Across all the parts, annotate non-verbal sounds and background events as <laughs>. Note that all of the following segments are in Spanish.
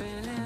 feeling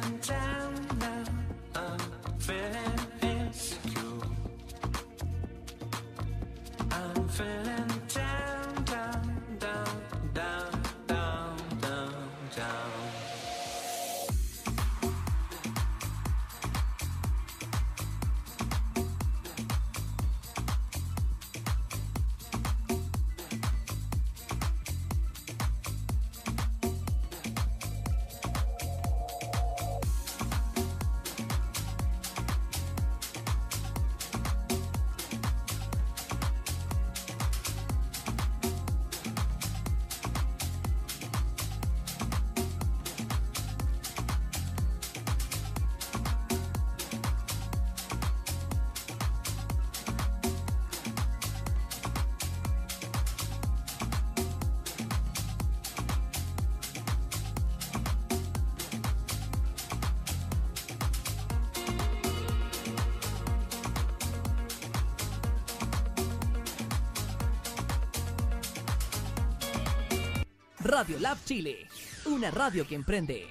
Radio Lab Chile, una radio que emprende.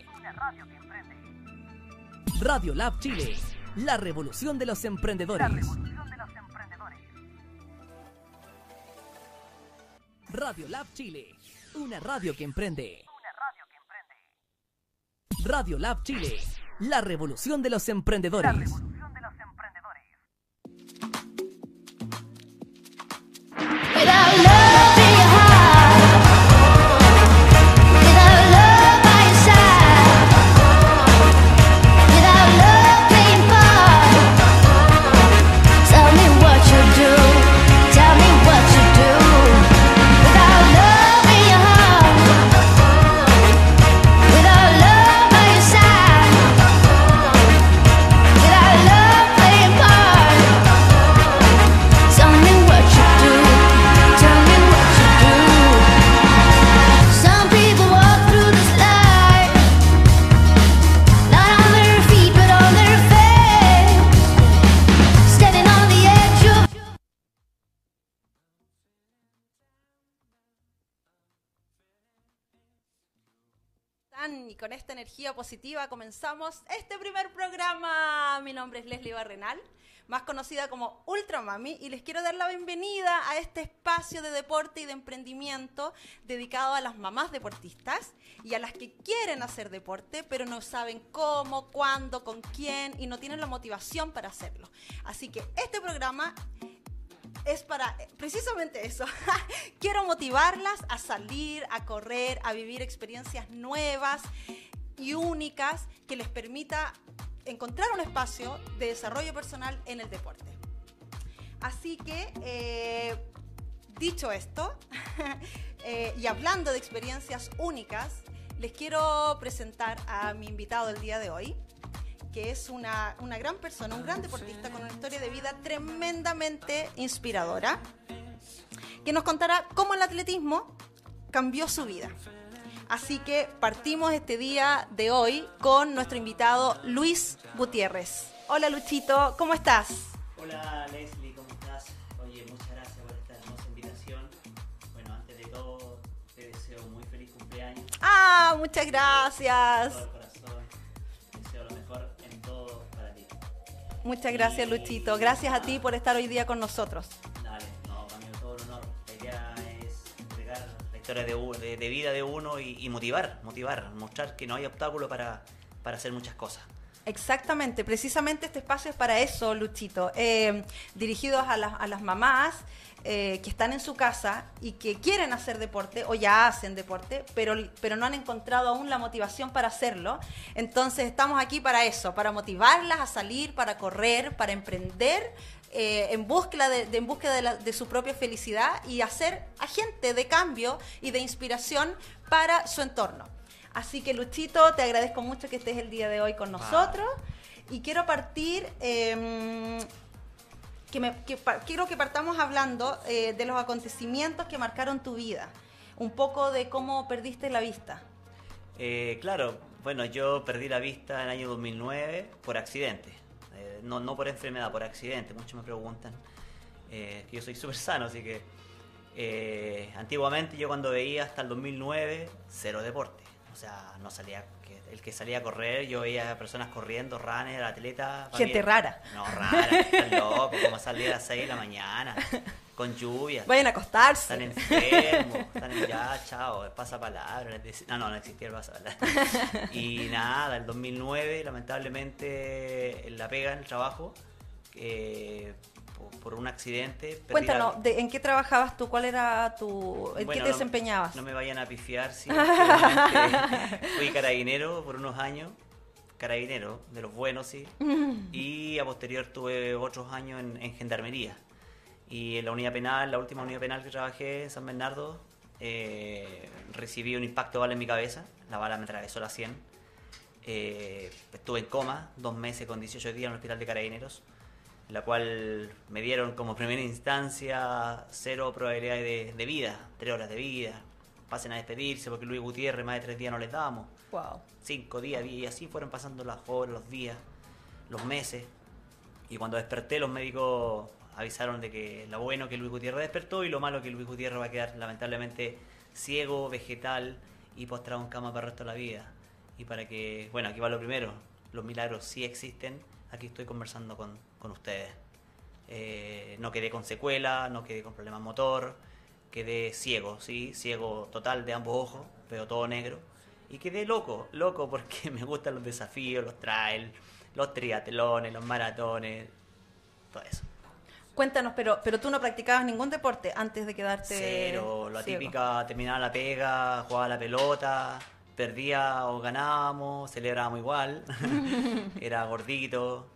Radio Lab Chile, la revolución de los emprendedores. Radio Lab Chile, una radio que emprende. Radio Lab Chile, la revolución de los emprendedores. Positiva comenzamos este primer programa. Mi nombre es Leslie Barrenal, más conocida como Ultra Mami, y les quiero dar la bienvenida a este espacio de deporte y de emprendimiento dedicado a las mamás deportistas y a las que quieren hacer deporte, pero no saben cómo, cuándo, con quién y no tienen la motivación para hacerlo. Así que este programa es para eh, precisamente eso. <laughs> Quiero motivarlas a salir, a correr, a vivir experiencias nuevas y únicas que les permita encontrar un espacio de desarrollo personal en el deporte. Así que, eh, dicho esto, <laughs> eh, y hablando de experiencias únicas, les quiero presentar a mi invitado del día de hoy, que es una, una gran persona, un gran deportista con una historia de vida tremendamente inspiradora, que nos contará cómo el atletismo cambió su vida. Así que partimos este día de hoy con nuestro invitado Luis Gutiérrez. Hola Luchito, ¿cómo estás? Hola Leslie, ¿cómo estás? Oye, muchas gracias por esta hermosa invitación. Bueno, antes de todo, te deseo muy feliz cumpleaños. Ah, muchas gracias. todo el corazón. Deseo lo mejor en todo para ti. Muchas gracias Luchito. Gracias a ti por estar hoy día con nosotros. Historia de, vida de uno y, motivar, motivar, mostrar que no hay obstáculo para, para hacer muchas cosas. Exactamente, precisamente este espacio es para eso, Luchito. Eh, dirigidos a las, a las mamás eh, que están en su casa y que quieren hacer deporte o ya hacen deporte, pero, pero no han encontrado aún la motivación para hacerlo. Entonces estamos aquí para eso, para motivarlas a salir, para correr, para emprender. Eh, en búsqueda, de, de- en búsqueda de, la- de su propia felicidad y hacer agente de cambio y de inspiración para su entorno. Así que Luchito, te agradezco mucho que estés el día de hoy con nosotros. Y quiero partir, eh, que me- que quiero que partamos hablando eh, de los acontecimientos que marcaron tu vida. Un poco de cómo perdiste la vista. Eh, claro, bueno, yo perdí la vista en el año 2009 por accidente. No, no por enfermedad, por accidente. Muchos me preguntan. Eh, que yo soy súper sano, así que... eh, antiguamente yo cuando veía hasta el 2009, cero deporte. O sea, no salía que el que salía a correr, yo veía personas corriendo, runners, atletas. Gente rara. No, rara, locos, como salir a las 6 de la mañana, <laughs> con lluvia. Vayan a acostarse. Están enfermos, están en ya, chao, pasa palabra. les dec- No, no, no existía el pasapalabra. <laughs> Y nada, el 2009, lamentablemente, en la pega, en el trabajo, eh, por, por un accidente. Cuéntanos, la- ¿en qué trabajabas tú? ¿Cuál era tu... ¿En Bueno, qué no- te desempeñabas? No, me vayan a pifiar, sí. <laughs> fui carabinero por unos años, carabinero, de los buenos, sí. <laughs> Y a posterior tuve otros años en, en gendarmería. Y en la unidad penal, la última unidad penal que trabajé en San Bernardo, eh, recibí un impacto de bala en mi cabeza. La bala me atravesó la 100. Eh, estuve en coma dos meses con 18 días en el hospital de carabineros, la cual me dieron como primera instancia cero probabilidades de, de vida, tres horas de vida. Pasen a despedirse porque Luis Gutiérrez más de tres días no les damos. Wow. Cinco días, y así fueron pasando las horas, los días, los meses. Y cuando desperté, los médicos avisaron de que lo bueno que Luis Gutiérrez despertó y lo malo que Luis Gutiérrez va a quedar lamentablemente ciego, vegetal y postrado en cama para el resto de la vida. Y para que, bueno, aquí va lo primero, los milagros sí existen, aquí estoy conversando con, con ustedes. Eh, no quedé con secuela, no quedé con problemas motor, quedé ciego, sí, ciego total de ambos ojos, pero todo negro. Y quedé loco, loco porque <laughs> me gustan los desafíos, los trails, los triatlones, los maratones, todo eso. Cuéntanos, pero, pero tú no practicabas ningún deporte antes de quedarte Cero, la ciego. típica, terminaba la pega, jugaba la pelota, perdía o ganábamos, celebrábamos igual, <laughs> era gordito,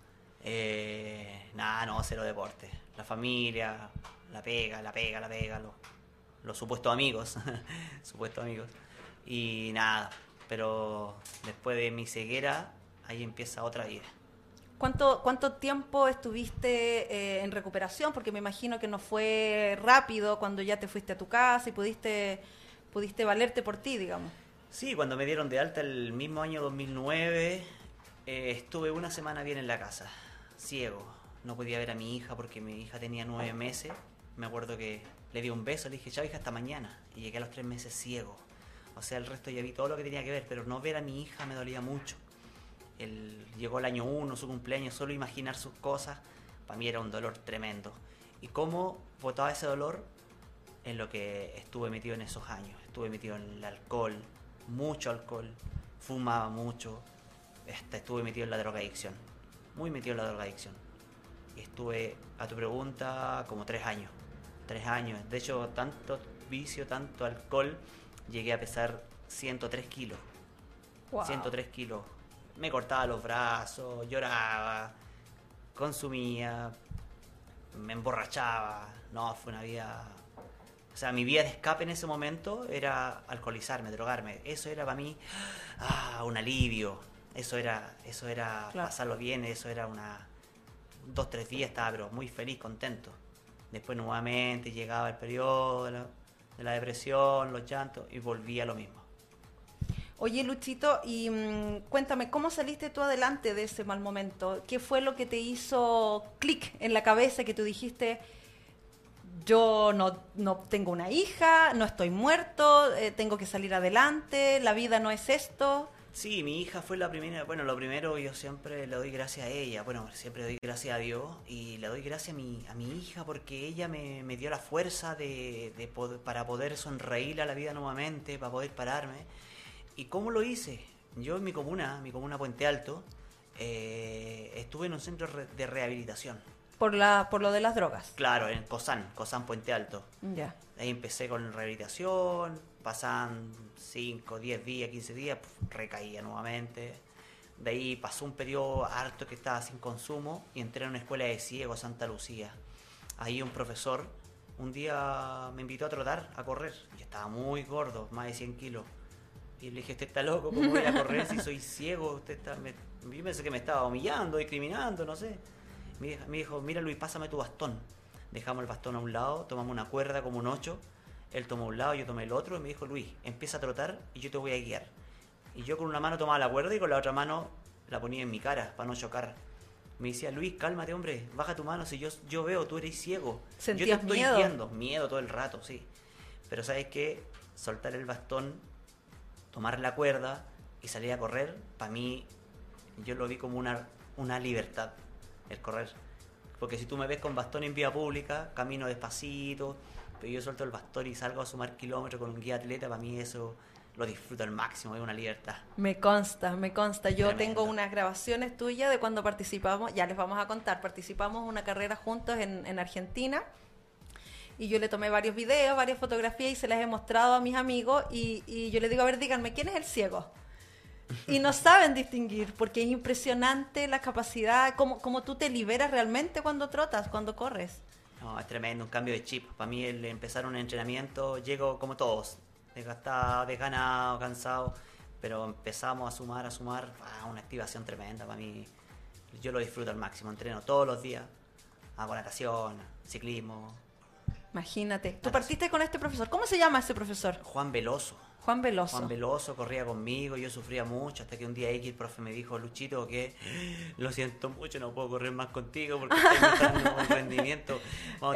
eh, nada, no, cero deporte. La familia, la pega, la pega, la pega, los, los supuestos amigos, <laughs> supuestos amigos. Y nada, pero después de mi ceguera, ahí empieza otra vida. ¿Cuánto, ¿Cuánto tiempo estuviste eh, en recuperación? Porque me imagino que no fue rápido cuando ya te fuiste a tu casa y pudiste, pudiste valerte por ti, digamos. Sí, cuando me dieron de alta el mismo año 2009, eh, estuve una semana bien en la casa, ciego. No podía ver a mi hija porque mi hija tenía nueve meses. Me acuerdo que le di un beso, le dije, chao hija, hasta mañana. Y llegué a los tres meses ciego. O sea, el resto ya vi todo lo que tenía que ver, pero no ver a mi hija me dolía mucho. El, llegó el año uno, su cumpleaños, solo imaginar sus cosas, para mí era un dolor tremendo. Y cómo botaba ese dolor en lo que estuve metido en esos años. Estuve metido en el alcohol, mucho alcohol, fumaba mucho, este, estuve metido en la drogadicción, muy metido en la drogadicción. Y estuve, a tu pregunta, como tres años. Tres años. De hecho, tanto vicio, tanto alcohol, llegué a pesar 103 kilos. Wow. 103 kilos. Me cortaba los brazos, lloraba, consumía, me emborrachaba. No, fue una vida. O sea, mi vía de escape en ese momento era alcoholizarme, drogarme. Eso era para mí ah, un alivio. Eso era, eso era Claro. pasarlo bien, eso era una. Dos, tres días estaba, pero muy feliz, contento. Después nuevamente llegaba el periodo de la, de la depresión, los llantos, y volvía a lo mismo. Oye, Luchito, y mm, cuéntame, ¿cómo saliste tú adelante de ese mal momento? ¿Qué fue lo que te hizo clic en la cabeza que tú dijiste, yo no, no tengo una hija, no estoy muerto, eh, tengo que salir adelante, la vida no es esto? Sí, mi hija fue la primera, bueno, lo primero yo siempre le doy gracias a ella, bueno, siempre le doy gracias a Dios y le doy gracias a mi, a mi hija porque ella me, me dio la fuerza de, de para poder sonreír a la vida nuevamente, para poder pararme. ¿Y cómo lo hice? Yo en mi comuna, mi comuna Puente Alto, eh, estuve en un centro de rehabilitación. Por, la, por lo de las drogas. Claro, en Cosán, Cosán Puente Alto. Ya. Ahí empecé con rehabilitación, pasan 5, 10 días, 15 días, pf, recaía nuevamente. De ahí pasó un periodo harto que estaba sin consumo y entré en una escuela de ciegos Santa Lucía. Ahí un profesor un día me invitó a trotar, a correr. Yo estaba muy gordo, más de 100 kilos. Y le dije, usted está loco, ¿cómo voy a correr si soy ciego? Usted está... Me... Yo pensé que me estaba humillando, discriminando, no sé. Me dijo- me dijo, mira Luis, pásame tu bastón. Dejamos el bastón a un lado, tomamos una cuerda como un 8. Él tomó un lado, yo tomé el otro y me dijo, Luis, empieza a trotar y yo te voy a guiar. Y yo con una mano tomaba la cuerda y con la otra mano la ponía en mi cara para no chocar. Me decía, Luis, cálmate, hombre, baja tu mano, si yo, yo veo, tú eres ciego. yo te ¿Sentías estoy miedo? guiando. Miedo todo el rato, sí. Pero sabes qué, soltar el bastón, tomar la cuerda, y salir a correr, para mí, yo lo vi como una, una libertad, el correr. Porque si tú me ves con bastón en vía pública, camino despacito, pero yo suelto el bastón y salgo a sumar kilómetros con un guía atleta, para mí eso lo disfruto al máximo, es una libertad. Me consta, me consta. Yo Tremendo. tengo unas grabaciones tuyas de cuando participamos, ya les vamos a contar, participamos en una carrera juntos en, en Argentina y yo le tomé varios videos, varias fotografías y se las he mostrado a mis amigos y, y yo les digo, a ver, díganme, ¿quién es el ciego? Y no <laughs> saben distinguir porque es impresionante la capacidad, como, como tú te liberas realmente cuando trotas, cuando corres. No, es tremendo, un cambio de chip. Para mí el empezar un entrenamiento, llego como todos, desgastado, desganado, cansado, pero empezamos a sumar, a sumar, ah, una activación tremenda. Para mí, yo lo disfruto al máximo, entreno todos los días, hago natación, ciclismo. Imagínate. Tú partiste con este profesor. ¿Cómo se llama ese profesor? Juan Veloso. Juan Veloso. Juan Veloso corría conmigo, yo sufría mucho, hasta que un día X el profe me dijo, Luchito, que <gasps> lo siento mucho, no puedo correr más contigo porque estoy un rendimiento.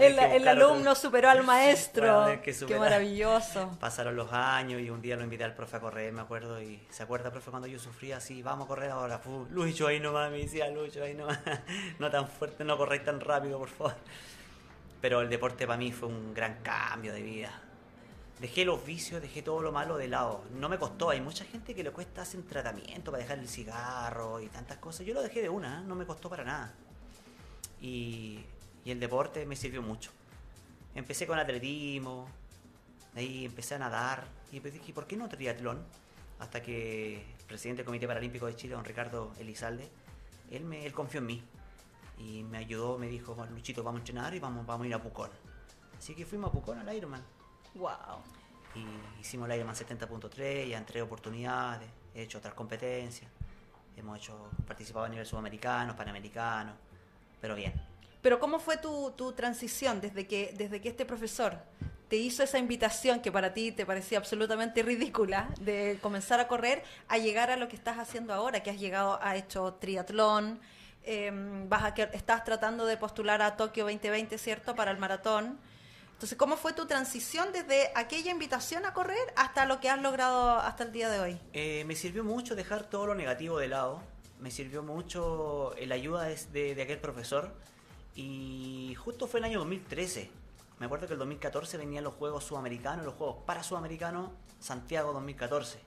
El, tener que el buscar otro". alumno superó al <laughs> maestro. Qué maravilloso. Pasaron los años y un día lo invité al profe a correr, me acuerdo, y se acuerda, profe, cuando yo sufría así, vamos a correr ahora, Lucho, ahí nomás, me decía, Lucho, ahí nomás, <laughs> no tan fuerte, no corréis tan rápido, por favor. Pero el deporte para mí fue un gran cambio de vida. Dejé los vicios, dejé todo lo malo de lado. No me costó, hay mucha gente que le cuesta hacer tratamiento para dejar el cigarro y tantas cosas. Yo lo dejé de una, ¿eh? no me costó para nada. Y, y el deporte me sirvió mucho. Empecé con atletismo, ahí empecé a nadar y pues dije, ¿por qué no triatlón? Hasta que el presidente del Comité Paralímpico de Chile, don Ricardo Elizalde, él, me, él confió en mí y me ayudó, me dijo, "Bueno, Luchito, vamos a entrenar y vamos, vamos a ir a Pucón. Así que fuimos a Pucón al Ironman Wow. y hicimos el Ironman 70.3, ya entré oportunidades, he hecho otras competencias, hemos hecho, participado a nivel sudamericano, panamericano, pero bien. Pero ¿cómo fue tu, tu transición desde que, desde que este profesor te hizo esa invitación que para ti te parecía absolutamente ridícula de comenzar a correr a llegar a lo que estás haciendo ahora, que has llegado, has hecho triatlón, eh, que estás tratando de postular a Tokio 2020, ¿cierto? Para el maratón. Entonces, ¿cómo fue tu transición desde aquella invitación a correr hasta lo que has logrado hasta el día de hoy? Eh, me sirvió mucho dejar todo lo negativo de lado. Me sirvió mucho la ayuda de aquel profesor. Y justo fue el año 2013. Me acuerdo que el 2014 venían los Juegos Sudamericanos, los Juegos para Sudamericanos, Santiago 2014.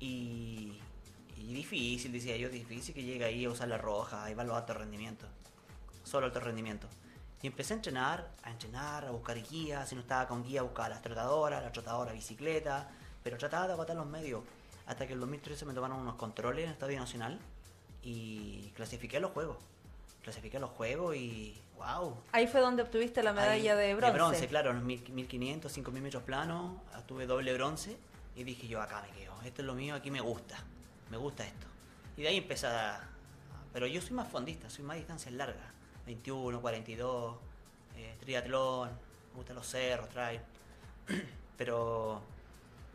Y, y difícil, decía yo, difícil que llegue ahí a usar la roja, ahí van los altos rendimientos. Solo alto rendimiento. Y empecé a entrenar, a entrenar, a buscar guías. Si no estaba con guía, buscaba las trotadoras, la trotadora bicicleta. Pero trataba de agotar los medios. Hasta que en el 2013 me tomaron unos controles en el Estadio Nacional y clasifiqué a los juegos. Clasifiqué a los juegos y. ¡Wow! Ahí fue donde obtuviste la medalla Ahí, de bronce. De bronce, claro, en los mil- 1500, 5000 metros planos, tuve doble bronce y dije yo acá me quedo, esto es lo mío, aquí me gusta, me gusta esto. Y de ahí empecé a... Pero yo soy más fondista, soy más distancias largas, 21, 42, eh, triatlón, me gustan los cerros, trail. <clears throat> Pero...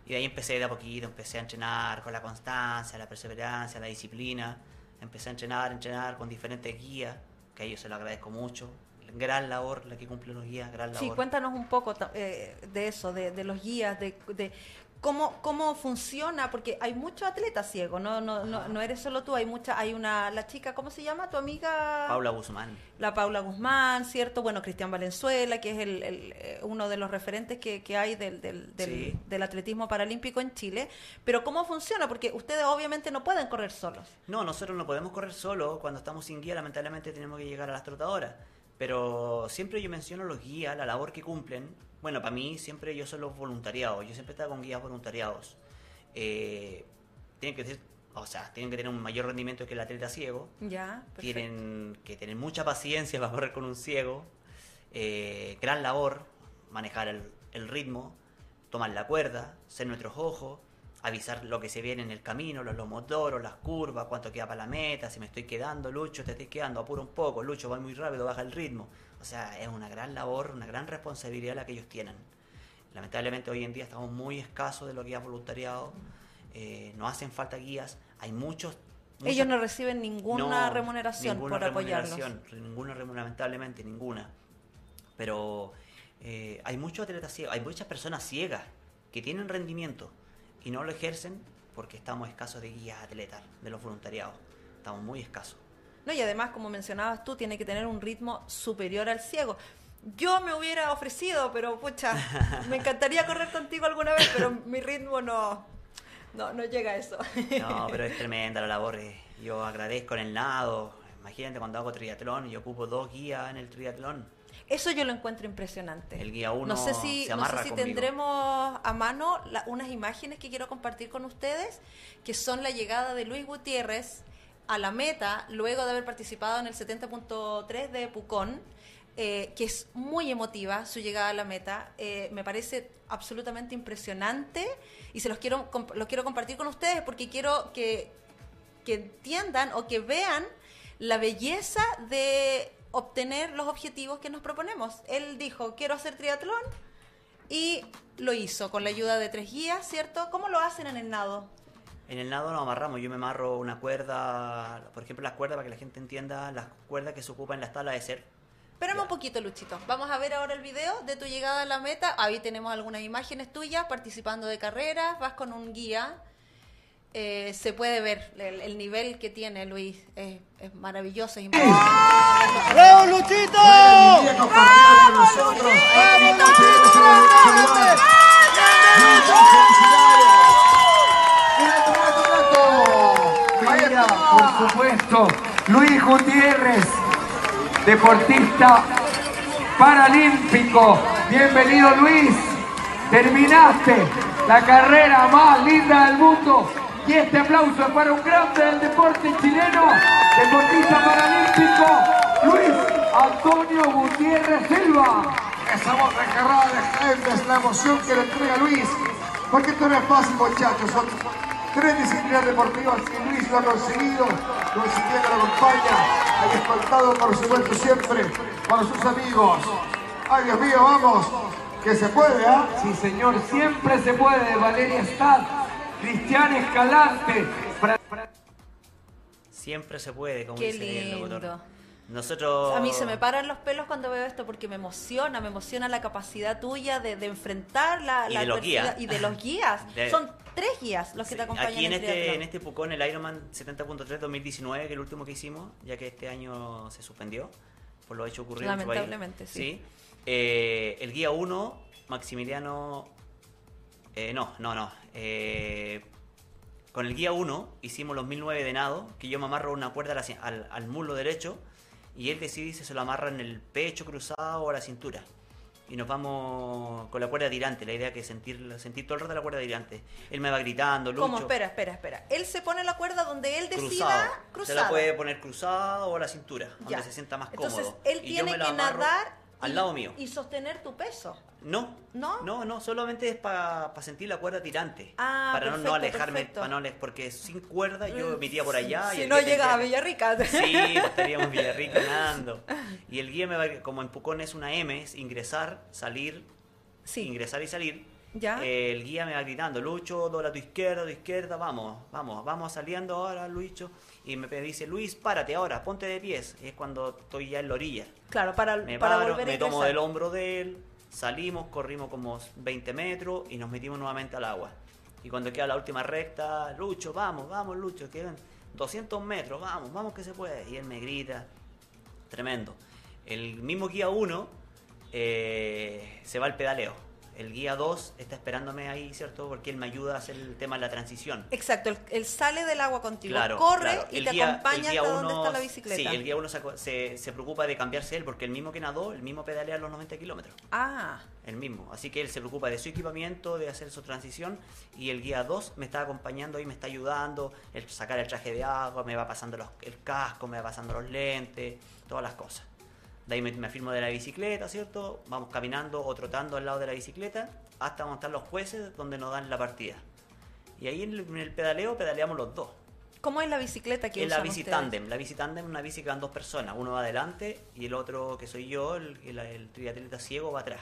Y de ahí empecé de a poquito, empecé a entrenar con la constancia, la perseverancia, la disciplina. Empecé a entrenar, entrenar con diferentes guías, que a ellos se lo agradezco mucho. Gran labor la que cumplen los guías, gran labor. Sí, cuéntanos un poco eh, de eso, de, de los guías, de, de cómo, cómo funciona, porque hay muchos atletas ciegos, no, no, no, no eres solo tú, hay mucha, hay una, la chica, ¿cómo se llama? Tu amiga Paula Guzmán. la Paula Guzmán, ¿cierto? Bueno, Cristian Valenzuela, que es el, el, eh, uno de los referentes que, que hay del, del, del, Sí. del atletismo paralímpico en Chile. Pero ¿cómo funciona? Porque ustedes obviamente no pueden correr solos. No, nosotros no podemos correr solo. Cuando estamos sin guía, lamentablemente tenemos que llegar a las trotadoras. Pero siempre yo menciono los guías, la labor que cumplen. Bueno, para mí siempre yo soy los voluntariados. Yo siempre estaba con guías voluntariados. Eh, tienen que ser, o sea, tienen que tener un mayor rendimiento que el atleta ciego. Ya, perfecto. Tienen que tener mucha paciencia para correr con un ciego. Eh, gran labor, manejar el, el ritmo, tomar la cuerda, ser nuestros ojos, avisar lo que se viene en el camino, los lomotoros, las curvas, cuánto queda para la meta, si me estoy quedando, Lucho, te estoy quedando, apura un poco, Lucho, va muy rápido, baja el ritmo. O sea, es una gran labor, una gran responsabilidad la que ellos tienen. Lamentablemente hoy en día estamos muy escasos de lo que es voluntariado, eh, no hacen falta guías, hay muchos... Ellos no reciben ninguna no, remuneración ninguna por apoyarlos. remuneración, Ninguna, remun- lamentablemente ninguna. Pero eh, hay muchos atletas ciegos, hay muchas personas ciegas que tienen rendimiento y no lo ejercen porque estamos escasos de guías atletas, de los voluntariados. Estamos muy escasos. No, y además, como mencionabas tú, tiene que tener un ritmo superior al ciego. Yo me hubiera ofrecido, pero pucha, <laughs> me encantaría correr contigo alguna vez, pero mi ritmo no, no, no llega a eso. No, pero es tremenda la labor. eh. Yo agradezco en el nado. Imagínate cuando hago triatlón, yo ocupo dos guías en el triatlón. Eso yo lo encuentro impresionante. El guía uno no sé si, se no amarra sé si conmigo. tendremos a mano la- unas imágenes que quiero compartir con ustedes, que son la llegada de Luis Gutiérrez a la meta luego de haber participado en el 70.3 de Pucón, eh, que es muy emotiva su llegada a la meta. Eh, me parece absolutamente impresionante y se los quiero, los quiero compartir con ustedes porque quiero que, que entiendan o que vean la belleza de obtener los objetivos que nos proponemos. Él dijo, quiero hacer triatlón y lo hizo con la ayuda de tres guías, ¿cierto? ¿Cómo lo hacen en el nado? En el nado nos amarramos. Yo me amarro una cuerda, por ejemplo, las cuerdas, para que la gente entienda, las cuerdas que se ocupan en las tablas de ser. Espérame un poquito, Luchito. Vamos a ver ahora el video de tu llegada a la meta. Ahí tenemos algunas imágenes tuyas participando de carreras. Vas con un guía. Eh, se puede ver el, el nivel que tiene Luis. Es, es maravilloso. Es impresionante. ¡Bravo, Luchito! ¡Vamos, Mira, por supuesto, Luis Gutiérrez, deportista paralímpico. Bienvenido Luis, terminaste la carrera más linda del mundo. Y este aplauso es para un grande del deporte chileno, deportista paralímpico, Luis Antonio Gutiérrez Silva. Esa voz desgarrada de gente es la emoción que le entrega Luis. Porque esto no es fácil, muchachos. Son tres disciplinas deportivas y Luis lo ha conseguido. Guillermo lo acompaña. Hay escoltado, por supuesto, siempre por sus amigos. Ay, Dios mío, vamos. Que se puede, ¿ah? Sí, señor, siempre se puede. Valeria Stad, Cristian Escalante. Fra- Siempre se puede, como Qué dice el locutor. lindo. Nosotros... A mí se me paran los pelos cuando veo esto porque me emociona, me emociona la capacidad tuya de, de enfrentar la, Y la de los adversidad guías. y de los guías. De- Son tres guías los que Sí, te acompañan Aquí en este, en este Pucón, el Ironman 70.3 2019, que es el último que hicimos, ya que este año se suspendió por lo hecho ocurrido en. Lamentablemente, sí. Eh, el guía 1, Maximiliano... eh, no, no, no. eh, con el guía 1 hicimos los 1009 de nado, que yo me amarro una cuerda la al, al muslo derecho y él decide si se lo amarra en el pecho cruzado o a la cintura. Y nos vamos con la cuerda tirante, la idea es que sentir, sentir todo el rato la cuerda tirante. Él me va gritando, Lucho. ¿Cómo? Espera, espera, espera. Él se pone la cuerda donde él decida cruzado. cruzada. Se la puede poner cruzado o a la cintura, Ya. donde se sienta más Entonces, cómodo. él Y yo tiene me que nadar al y- lado mío. y sostener tu peso. No, ¿No? no, no, solamente es para sentir la cuerda tirante. Ah, para no- alejarme, perfecto. para no porque sin cuerda yo me iría por allá. y Si no llegas a Villarrica. <laughs> Sí, pues, estaríamos en Villarrica nadando. Y el guía me va, como en Pucón es una M, es ingresar, salir, Sí. ingresar y salir. Ya. Eh, el guía me va gritando, Lucho, dobla a tu izquierda, a tu izquierda, vamos, vamos, vamos saliendo ahora, Lucho. Y me dice, Luis, párate ahora, ponte de pies. Y es cuando estoy ya en la orilla. Claro, para, Me para paro, volver a me tomo del hombro de él, salimos, corrimos como 20 metros y nos metimos nuevamente al agua. Y cuando queda la última recta, Lucho, vamos, vamos, Lucho, quedan 200 metros, vamos, vamos que se puede. Y él me grita, tremendo. El mismo guía 1 se va al pedaleo. El guía 2 está esperándome ahí, ¿cierto? Porque él me ayuda a hacer el tema de la transición. Exacto, él, él sale del agua contigo, Claro, corre claro. y El te guía- acompaña hasta donde está la bicicleta. Sí, el guía 1 se, se, se preocupa de cambiarse él, porque el mismo que nadó, el mismo pedalea los 90 kilómetros. Ah, El mismo. Así que él se preocupa de su equipamiento, de hacer su transición. Y el guía 2 me está acompañando y me está ayudando. El sacar el traje de agua, me va pasando los- el casco, me va pasando los lentes, todas las cosas. De ahí me, me afirmo de la bicicleta, ¿cierto? Vamos caminando o trotando al lado de la bicicleta hasta montar los jueces donde nos dan la partida. Y ahí en el, en el pedaleo pedaleamos los dos. ¿cómo es la bicicleta que Es la bici tándem. La bici tándem es una bici que van dos personas. Uno va adelante y el otro, que soy yo, el, el, el triatleta ciego, va atrás.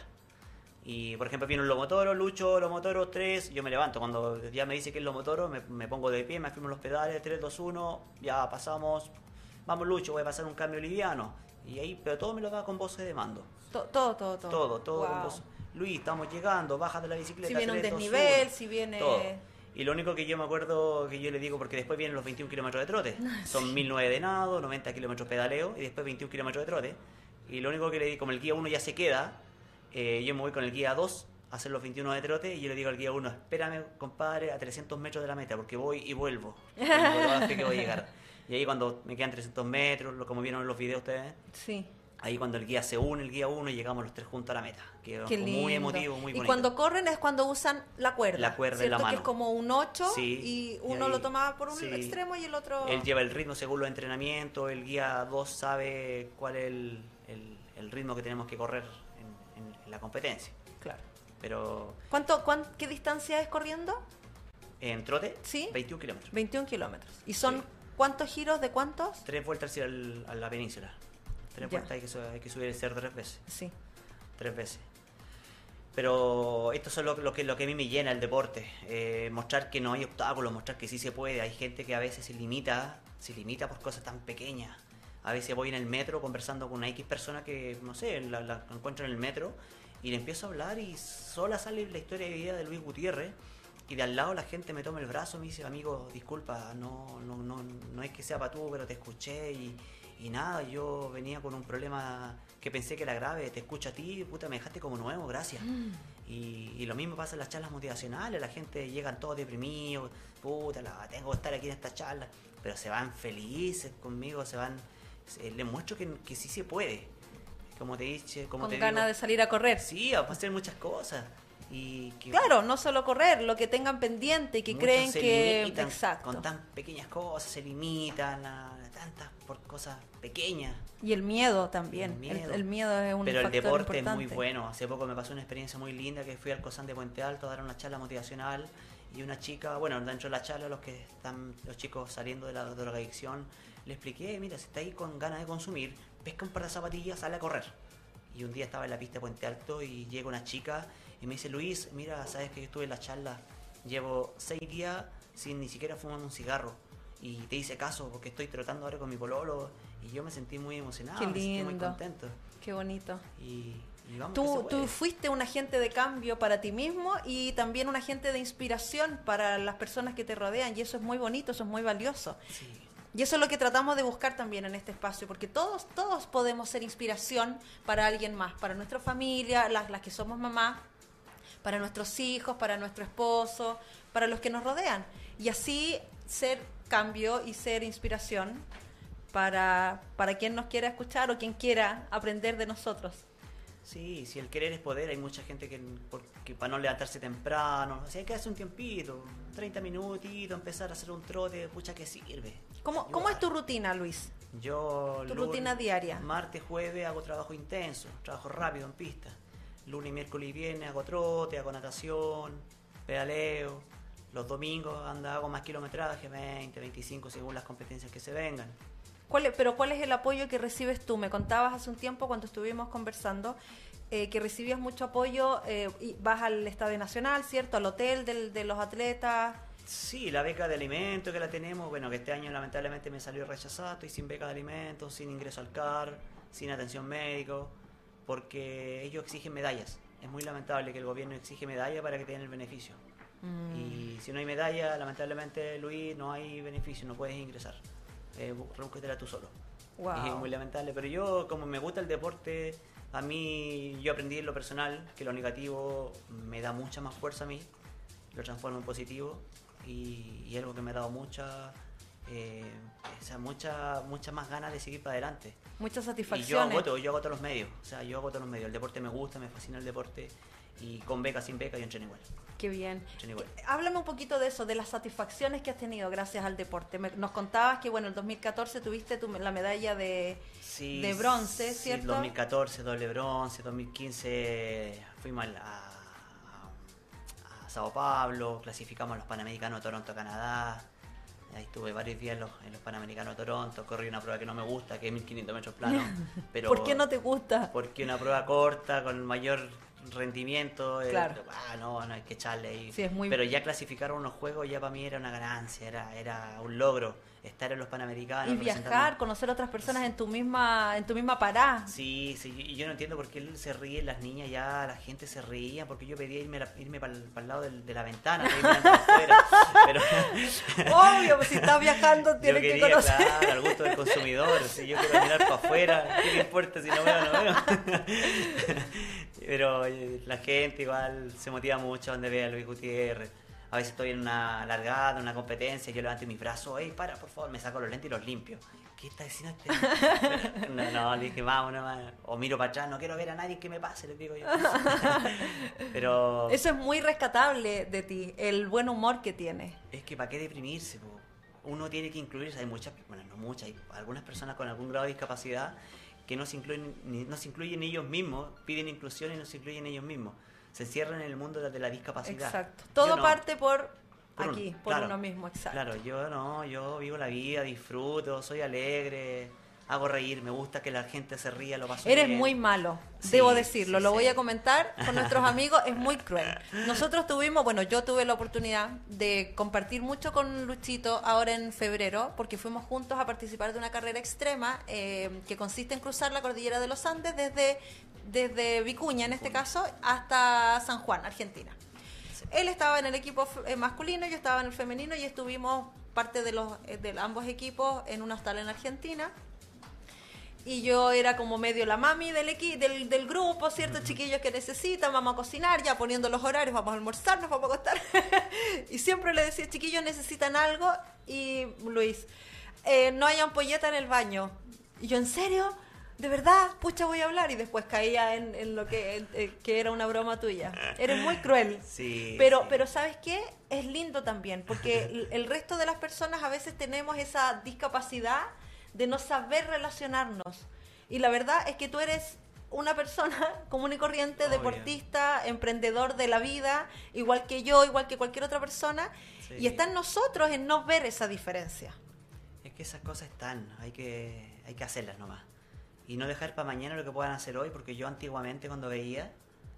Y por ejemplo, viene un lomotoro, lucho, lomotoro 3, yo me levanto. Cuando ya me dice que es lomotoro, me, me pongo de pie, me afirmo los pedales, 3, 2, 1, ya pasamos. Vamos, Lucho, voy a pasar un cambio liviano. Y ahí, pero todo me lo da con voces de mando. To- Todo, todo, todo. Todo, todo con voz. Luis, estamos llegando, baja de la bicicleta. Si viene un 3, 2, desnivel, 1. si viene... Todo. Y lo único que yo me acuerdo que yo le digo, porque después vienen los 21 kilómetros de trote. Son 1009 de nado, 90 kilómetros pedaleo y después 21 kilómetros de trote. Y lo único que le digo, como el guía 1 ya se queda, eh, yo me voy con el guía 2 a hacer los 21 de trote y yo le digo al guía 1, espérame, compadre, a 300 metros de la meta, porque voy y vuelvo. <laughs> Que voy a llegar. Y ahí cuando me quedan 300 metros, lo- como vieron en los videos ustedes, Sí. ahí cuando el guía se une, el guía 1, y llegamos los tres juntos a la meta. Que Qué lindo. muy emotivo, muy y bonito. cuando corren es cuando usan la cuerda. La cuerda en la ¿cierto? Que mano. es como un 8 Sí, y y uno ahí- lo toma por un sí. extremo y el otro... Él lleva el ritmo según los entrenamientos, el guía 2 sabe cuál es el, el- el ritmo que tenemos que correr en, en- en la competencia. Claro. Pero ¿Cuánto, cuán- ¿Qué distancia es corriendo? en trote, Sí. 21 kilómetros. 21 kilómetros. ¿Y son Sí. Cuántos giros de cuántos? Tres vueltas hacia el- a la península. Tres Ya. vueltas hay que, hay que subir el cerro tres veces. Sí. Tres veces. Pero esto es lo, lo que, lo que a mí me llena el deporte. eh, mostrar que no hay obstáculos, mostrar que sí se puede. Hay gente que a veces se limita, se limita por cosas tan pequeñas. A veces voy en el metro conversando con una X persona que, no sé, la, la encuentro en el metro y le empiezo a hablar y sola sale la historia de vida de Luis Gutiérrez. Y de al lado la gente me toma el brazo y me dice, amigo, disculpa, no, no, no, no es que sea para tú, pero te escuché y, y nada, yo venía con un problema que pensé que era grave, te escucho a ti, puta, me dejaste como nuevo, gracias. Y, y lo mismo pasa en las charlas motivacionales, la gente llegan todos deprimidos, puta, la, tengo que estar aquí en esta charla, pero se van felices conmigo, se van, se- les muestro que, que sí se puede. Como te dije, como Con te ganas de salir a correr. Sí, a hacer muchas cosas. Y que Claro, no solo correr, lo que tengan pendiente y que creen se que... limitan Exacto. Con tan pequeñas cosas, se limitan a, a tantas por cosas pequeñas. Y el miedo también. El El miedo. el miedo, es un Pero el factor deporte es muy bueno. Hace poco me pasó una experiencia muy linda que fui al COSAN de Puente Alto a dar una charla motivacional y una chica, bueno, dentro de la charla los que están, los chicos saliendo de la drogadicción, le expliqué, mira, si está ahí con ganas de consumir, pesca un par de zapatillas, sale a correr. Y un día estaba en la pista de Puente Alto y llega una chica y me dice, Luis, mira, sabes que yo estuve en la charla, llevo seis días sin ni siquiera fumar un cigarro. Y te hice caso porque estoy trotando ahora con mi pololo y yo me sentí muy emocionado, Qué me sentí muy lindo. contento. Qué bonito. Y, y vamos Tú, tú fuiste un agente de cambio para ti mismo y también un agente de inspiración para las personas que te rodean y eso es muy bonito, eso es muy valioso. Sí. Y eso es lo que tratamos de buscar también en este espacio, porque todos, todos podemos ser inspiración para alguien más, para nuestra familia, las, las que somos mamás, para nuestros hijos, para nuestro esposo, para los que nos rodean. Y así ser cambio y ser inspiración para, para quien nos quiera escuchar o quien quiera aprender de nosotros. Sí, si el querer es poder, hay mucha gente que, que para no levantarse temprano, o sea, hay que hacer un tiempito, 30 minutitos, empezar a hacer un trote, pucha que sirve. ¿Cómo, Yo- cómo es tu rutina, Luis? Yo Tu lunes- rutina diaria? Martes, jueves hago trabajo intenso, trabajo rápido en pista. Lunes, miércoles y viernes hago trote, hago natación, pedaleo. Los domingos anda, hago más kilometraje, 20, 25 según las competencias que se vengan. ¿Cuál es- pero ¿cuál es el apoyo que recibes tú? Me contabas hace un tiempo cuando estuvimos conversando eh, que recibías mucho apoyo, eh, y vas al Estadio Nacional, ¿cierto? Al hotel del- de los atletas. Sí, la beca de alimentos que la tenemos, bueno, que este año lamentablemente me salió rechazada, estoy sin beca de alimentos, sin ingreso al CAR, sin atención médico, porque ellos exigen medallas. Es muy lamentable que el gobierno exige medalla para que tengan el beneficio. Y si no hay medalla, lamentablemente, Luis, no hay beneficio, no puedes ingresar. Eh, tú solo. Wow. Es muy lamentable, pero yo, como me gusta el deporte, a mí, yo aprendí en lo personal que lo negativo me da mucha más fuerza a mí, lo transformo en positivo y, y algo que me ha dado mucha, eh, o sea, mucha, mucha más ganas de seguir para adelante. Muchas Y yo satisfacciones. agoto, yo agoto los medios, o sea, yo agoto los medios. El deporte me gusta, me fascina el deporte y con beca, sin beca, yo entreno igual. Qué bien. entreno igual. Háblame un poquito de eso, de las satisfacciones que has tenido gracias al deporte. Me- nos contabas que, bueno, en 2014 tuviste tu- la medalla de, Sí, de bronce, sí, ¿cierto? 2014, doble bronce, 2015 fuimos a, a- a Sao Paulo, clasificamos a los Panamericanos de Toronto, Canadá. Ahí estuve varios días en los, en los Panamericanos de Toronto, corrí una prueba que no me gusta, que es 1500 metros plano. <laughs> Pero ¿Por qué no te gusta? Porque una prueba corta, con mayor rendimiento. eh, Claro. ah, no, no hay que echarle ahí. Sí, es muy- Pero ya clasificar a unos juegos ya para mí era una ganancia, era, era un logro. Estar en los Panamericanos. Y viajar, conocer otras personas en tu misma, en tu misma parada. Sí, sí, y yo no entiendo por qué él se ríe, las niñas ya, la gente se reía, porque yo pedía irme, la- irme para el lado de la ventana, afuera, <laughs> pero Obvio, pues si estás viajando <laughs> tienes que conocer. claro, al gusto del consumidor, si yo quiero mirar para afuera, ¿qué me importa si no veo no veo? <laughs> pero eh, la gente igual se motiva mucho donde ve a Luis Gutiérrez. A veces estoy en una largada, en una competencia, yo levanto mis brazos, ey, para, por favor, me saco los lentes y los limpio. ¿Qué está diciendo este? <laughs> No, no, le dije, vamos, nomás. O miro para atrás, no quiero ver a nadie que me pase, les digo yo. <laughs> Pero Eso es muy rescatable de ti, el buen humor que tienes. es que para qué deprimirse, po? uno tiene que incluirse. Hay muchas, bueno, no muchas, hay algunas personas con algún grado de discapacidad que no se incluyen, no se incluyen ellos mismos, piden inclusión y no se incluyen ellos mismos. Se cierran en el mundo de la discapacidad. Exacto. Todo no. parte por, Por aquí, por claro. uno mismo, exacto. Claro, yo no, yo vivo la vida, disfruto, soy alegre, hago reír, me gusta que la gente se ría, lo paso Eres bien. muy malo, Sí, debo decirlo, sí, lo sí. voy a comentar con nuestros <laughs> amigos, es muy cruel. Nosotros tuvimos, bueno, yo tuve la oportunidad de compartir mucho con Luchito ahora en febrero, porque fuimos juntos a participar de una carrera extrema eh, que consiste en cruzar la cordillera de los Andes desde, desde Vicuña, en este caso, hasta San Juan, Argentina. Él estaba en el equipo eh, masculino, yo estaba en el femenino y estuvimos parte de los eh, de ambos equipos en un hostal en Argentina y yo era como medio la mami del, equi del, del grupo, ¿cierto? Chiquillos que necesitan, vamos a cocinar, ya poniendo los horarios, vamos a almorzar, nos vamos a acostar. <laughs> y siempre le decía, chiquillos necesitan algo. Y Luis, eh, no hay ampolleta en el baño. Y yo, ¿en serio? ¿De verdad? Pucha, voy a hablar. Y después caía en, en lo que, en- eh, que era una broma tuya. Eres muy cruel. <laughs> Sí, Pero, sí. pero ¿sabes qué? Es lindo también, porque <laughs> el- el resto de las personas a veces tenemos esa discapacidad de no saber relacionarnos. Y la verdad es que tú eres una persona <laughs> común y corriente, Obvio. deportista, emprendedor de la vida, igual que yo, igual que cualquier otra persona. Sí. Y está en nosotros en no ver esa diferencia. Es que esas cosas están, hay que, hay que hacerlas nomás. Y no dejar para mañana lo que puedan hacer hoy, porque yo antiguamente cuando veía,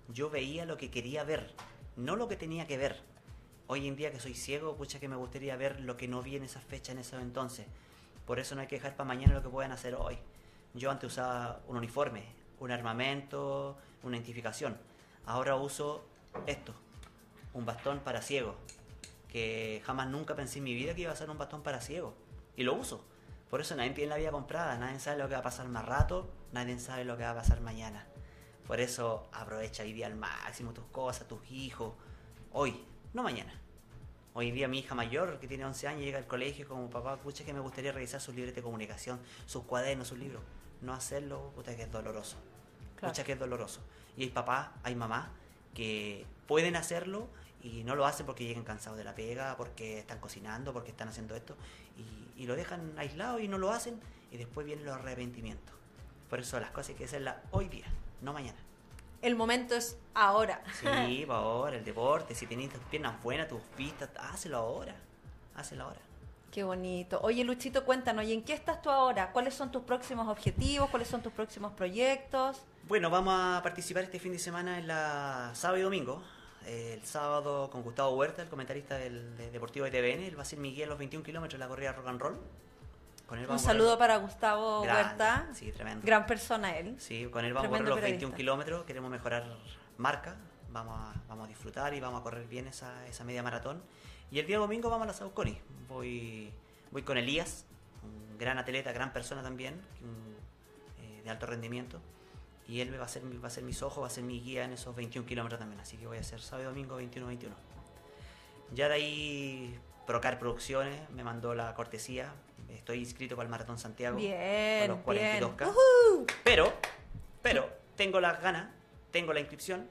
yo veía lo que quería ver, no lo que tenía que ver. Hoy en día que soy ciego, pucha que me gustaría ver lo que no vi en esa fecha, en ese entonces. Por eso no hay que dejar para mañana lo que puedan hacer hoy. Yo antes usaba un uniforme, un armamento, una identificación. Ahora uso esto, un bastón para ciego, que jamás nunca pensé en mi vida que iba a ser un bastón para ciego. Y lo uso. Por eso nadie tiene la vida comprada, nadie sabe lo que va a pasar más rato, nadie sabe lo que va a pasar mañana. Por eso aprovecha hoy día al máximo tus cosas, tus hijos, hoy, no mañana. Hoy día mi hija mayor, que tiene 11 años, llega al colegio como papá, pucha que me gustaría revisar sus libros de comunicación, sus cuadernos, sus libros. No hacerlo, pucha que es doloroso. Claro. Pucha que es doloroso. Y hay papás, hay mamás que pueden hacerlo y no lo hacen porque llegan cansados de la pega, porque están cocinando, porque están haciendo esto, y, y lo dejan aislado y no lo hacen, y después vienen los arrepentimientos. Por eso las cosas hay que hacerlas hoy día, no mañana. El momento es ahora. Sí, para <laughs> ahora, el deporte, si tenés tus piernas buenas, tus pistas, hazlo ahora. Hazlo ahora. Qué bonito. Oye, Luchito, cuéntanos, ¿y en qué estás tú ahora? ¿Cuáles son tus próximos objetivos? ¿Cuáles son tus próximos proyectos? Bueno, vamos a participar este fin de semana en la sábado y domingo. El sábado con Gustavo Huerta, el comentarista del de Deportivo de TVN. Él va a ser mi guía en los 21 kilómetros de la corrida rock and roll. Con él Un saludo correr- para Gustavo Grande, Huerta. Sí, tremendo. Gran persona él. Sí, con él vamos Tremendo a correr los 21 periodista. kilómetros, queremos mejorar marca, vamos a, vamos a disfrutar y vamos a correr bien esa, esa media maratón. Y el día domingo vamos a la Saucony. Voy, voy con Elías, un gran atleta, gran persona también, eh, de alto rendimiento. Y él va a, ser, va a ser mis ojos, va a ser mi guía en esos 21 kilómetros también. Así que voy a hacer sábado y domingo 21-21. Ya de ahí, Procar Producciones me mandó la cortesía. Estoy inscrito para el Maratón Santiago. Bien, con los bien. 42K. Ujú. Pero, pero, tengo las ganas, tengo la inscripción,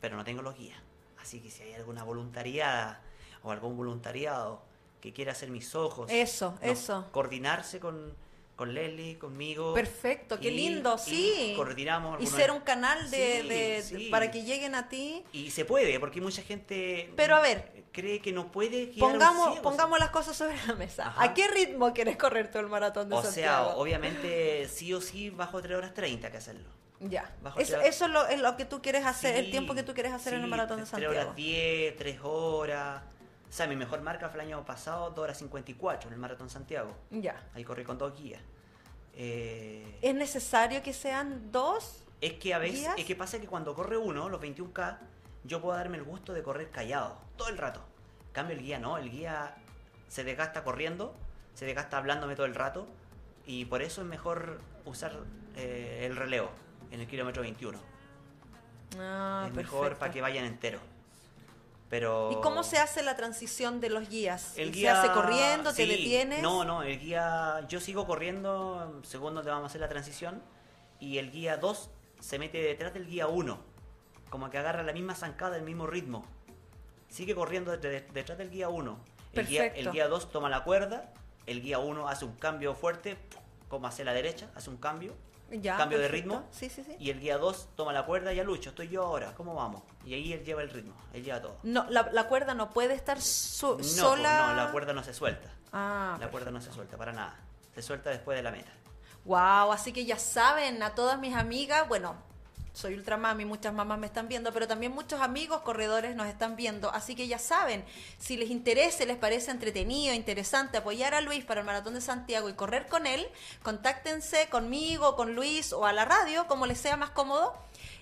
pero no tengo los guías. Así que si hay alguna voluntariada o algún voluntariado que quiera hacer mis ojos. Eso, no, eso. Coordinarse con, con Leslie, conmigo. Perfecto, qué y- lindo, y sí. coordinamos Y ser un canal de, Sí, de- sí. para que lleguen a ti. Y se puede, porque mucha gente. Pero a ver. Cree que no puede Pongamos, ciego, pongamos las cosas sobre la mesa. Ajá. ¿A qué ritmo quieres correr tú el maratón de O sea, Santiago? obviamente, sí o sí, bajo 3 horas 30 que hacerlo. Ya. Bajo Eso, eso es, lo, es lo que tú quieres hacer, el Sí, tiempo que tú quieres hacer en el maratón de tres Santiago. horas 10, 3 horas. O sea, mi mejor marca fue el año pasado, 2 horas 54 en el Maratón Santiago. Ya. Ahí corrí con dos guías. Eh, ¿Es necesario que sean dos? es que a veces, guías? es que pasa que cuando corre uno, los 21K, yo puedo darme el gusto de correr callado, todo el rato. En cambio el guía no, el guía se desgasta corriendo, se desgasta hablándome todo el rato, y por eso es mejor usar eh, el relevo en el kilómetro 21. Ah, es mejor para que vayan enteros. Pero... ¿Y cómo se hace la transición de los guías? El ¿Se guía hace corriendo? ¿Te sí, detienes? No, no, el guía. Yo sigo corriendo según donde vamos a hacer la transición. Y el guía 2 se mete detrás del guía 1. Como que agarra la misma zancada, el mismo ritmo. Sigue corriendo de- detrás del guía 1. El guía, el Perfecto. guía 2 toma la cuerda. El guía 1 hace un cambio fuerte, como hacia la derecha, hace un cambio. Ya, cambio de ritmo. Sí, sí, sí. Y el guía 2 toma la cuerda, ya lucho, estoy yo ahora, ¿cómo vamos? Y ahí él lleva el ritmo, él lleva todo. No, la, la cuerda no puede estar su- No, sola. no, la cuerda no se suelta. Ah, La cuerda no se suelta para nada. Se suelta después de la meta. Wow, así que ya saben, a todas mis amigas, bueno, soy ultramami, muchas mamás me están viendo, pero también muchos amigos corredores nos están viendo, así que ya saben, si les interesa, les parece entretenido, interesante apoyar a Luis para el Maratón de Santiago y correr con él, contáctense conmigo, con Luis o a la radio, como les sea más cómodo.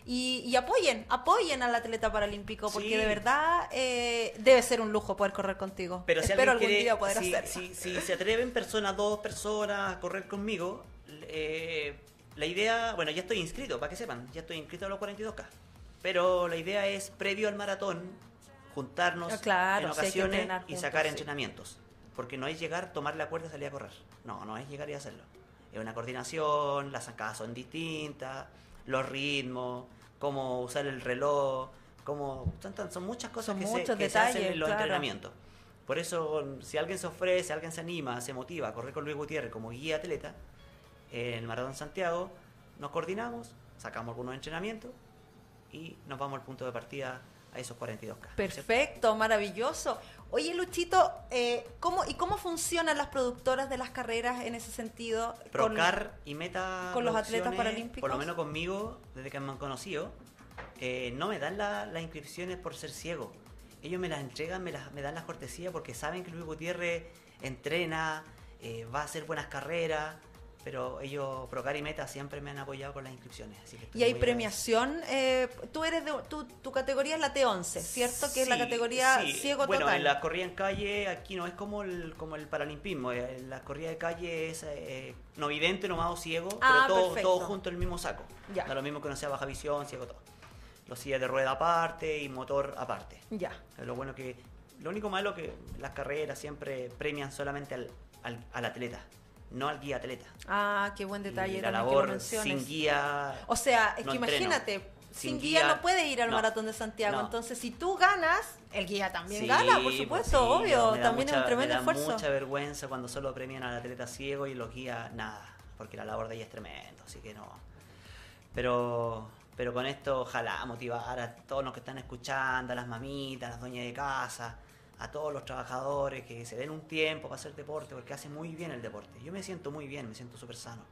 Y, y apoyen, apoyen al atleta paralímpico, porque Sí. de verdad eh, debe ser un lujo poder correr contigo. Pero si Espero algún quiere, día poder si, hacerlo. si- si se atreven personas, dos personas a correr conmigo, eh, la idea, bueno, ya estoy inscrito, para que sepan, ya estoy inscrito a los 42K. Pero la idea es, previo al maratón, juntarnos Ah, claro, en sí, ocasiones entrenar y juntos, sacar sí. entrenamientos. Porque no es llegar, tomar la cuerda y salir a correr. No, no es llegar y hacerlo. Es una coordinación, las zancadas son distintas, los ritmos, cómo usar el reloj, cómo... Son, son muchas cosas Son que, se, que se hacen detalles, en los claro. entrenamientos. Por eso, si alguien se ofrece, alguien se anima, se motiva a correr con Luis Gutiérrez como guía atleta en el Maratón Santiago, nos coordinamos, sacamos algunos entrenamientos y nos vamos al punto de partida a esos 42K. ¿cierto? Perfecto, maravilloso. Oye, Luchito, eh, ¿cómo, ¿y cómo funcionan las productoras de las carreras en ese sentido? Con- Procar y Meta con los atletas paralímpicos? Por lo menos conmigo, desde que me han conocido, eh, no me dan la- las inscripciones por ser ciego. Ellos me las entregan, me, las, me dan las cortesías porque saben que Luis Gutiérrez entrena, eh, va a hacer buenas carreras, pero ellos, Procar y Meta, siempre me han apoyado con las inscripciones. Así que estoy y hay premiación. eh, tú eres de, tu, tu categoría es la T11, ¿cierto? Que es la categoría sí. ciego bueno, total. en la corrida en calle aquí no es como el, como el paralimpismo. eh, La corrida de calle es eh, no vidente, nomás o ciego, Ah, pero todo, todo junto en el mismo saco. Ya. Da lo mismo que no sea baja visión, ciego, todo. Los sillas de rueda aparte y motor aparte. Ya. Lo bueno que... Lo único malo que las carreras siempre premian solamente al, al, al atleta, no al guía atleta. Ah, qué buen detalle Y la que labor menciones. sin guía... O sea, es no que entreno. imagínate, sin, Sin guía, guía, no puede ir al no. maratón de Santiago. No. Entonces, si tú ganas, el guía también Sí, gana, por pues supuesto, sí, obvio. También es mucha- un tremendo me da esfuerzo. mucha vergüenza cuando solo premian al atleta ciego y los guías nada, porque la labor de ella es tremendo, así que no. Pero, pero con esto ojalá motivar a todos los que están escuchando, a las mamitas, a las dueñas de casa, a todos los trabajadores que se den un tiempo para hacer deporte, porque hace muy bien el deporte. Yo me siento muy bien, me siento súper sano.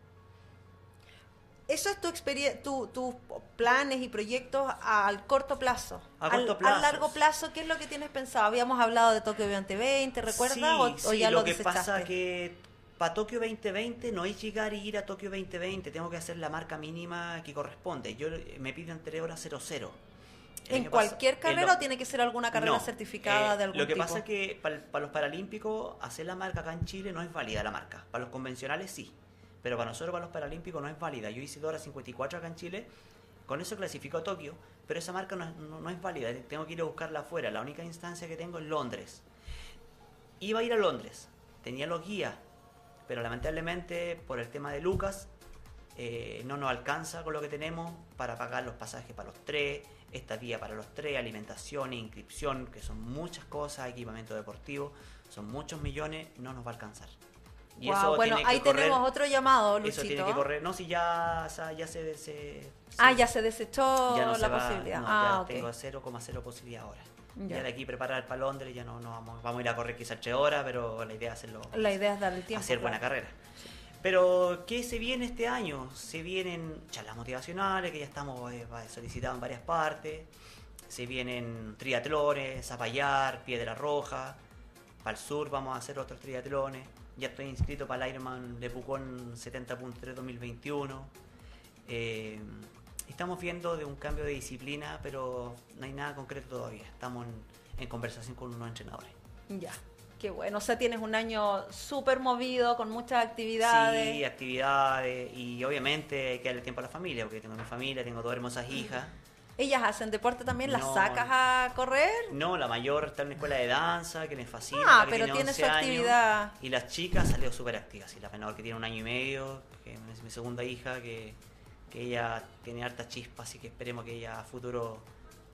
Eso es tu experiencia, tu, tus planes y proyectos al corto plazo. A al, corto al plazo. largo plazo, ¿qué es lo que tienes pensado? Habíamos hablado de Tokio 2020, ¿recuerdas? Sí, o, o sí, ya lo, lo, que desechaste? pasa que para Tokio 2020 no es llegar y ir a Tokio 2020, tengo que hacer la marca mínima que corresponde. Yo me piden 3 horas 00. ¿En cualquier pasa- carrera o tiene que ser alguna carrera No, certificada eh, de algún Lo que tipo? pasa es que para, los paralímpicos hacer la marca acá en Chile no es válida la marca. Para los convencionales sí, pero para nosotros, para los paralímpicos no es válida. Yo hice 2 horas 54 acá en Chile, con eso clasifico a Tokio, pero esa marca no, es- no- no es válida. Tengo que ir a buscarla afuera. La única instancia que tengo es Londres. Iba a ir a Londres, tenía los guías, pero lamentablemente por el tema de Lucas eh, no nos alcanza con lo que tenemos para pagar los pasajes para los tres, estadía para los tres, alimentación inscripción, que son muchas cosas, equipamiento deportivo, son muchos millones, no nos va a alcanzar. Y Guau, eso bueno, tiene que ahí correr- tenemos otro llamado, Eso Luchito. tiene que correr, no, si ya, ya se, se- Ah, ya se desechó ya no se la va, posibilidad. no, ah, ya ok. tengo 0,0 posibilidad ahora. Ya. Ya. de aquí preparar para Londres, ya no, no vamos, vamos a ir a correr quizás 3 horas, pero la idea es hacerlo, La idea es darle tiempo. hacer buena claro. carrera. Pero, ¿qué se viene este año? Se vienen charlas motivacionales, que ya estamos eh, solicitadas en varias partes. Se vienen triatlones, Zapallar, Piedra Roja. Para el sur vamos a hacer otros triatlones. Ya estoy inscrito para el Ironman de Pucón 70.3 2021. Eh, estamos viendo de un cambio de disciplina, pero no hay nada concreto todavía. Estamos en, en conversación con unos entrenadores. Ya, qué bueno. O sea, tienes un año súper movido, con muchas actividades. Sí, actividades y obviamente hay que darle tiempo a la familia, porque tengo mi familia, tengo dos hermosas hijas. ¿Ellas hacen deporte también? ¿Las No. sacas a correr? No, la mayor está en una escuela de danza, que le fascina. Ah, que pero tiene 11 su años, actividad. y las chicas salió súper activas. Y la menor que tiene un año y medio, que es mi segunda hija, que, que ella tiene harta chispa, así que esperemos que ella a futuro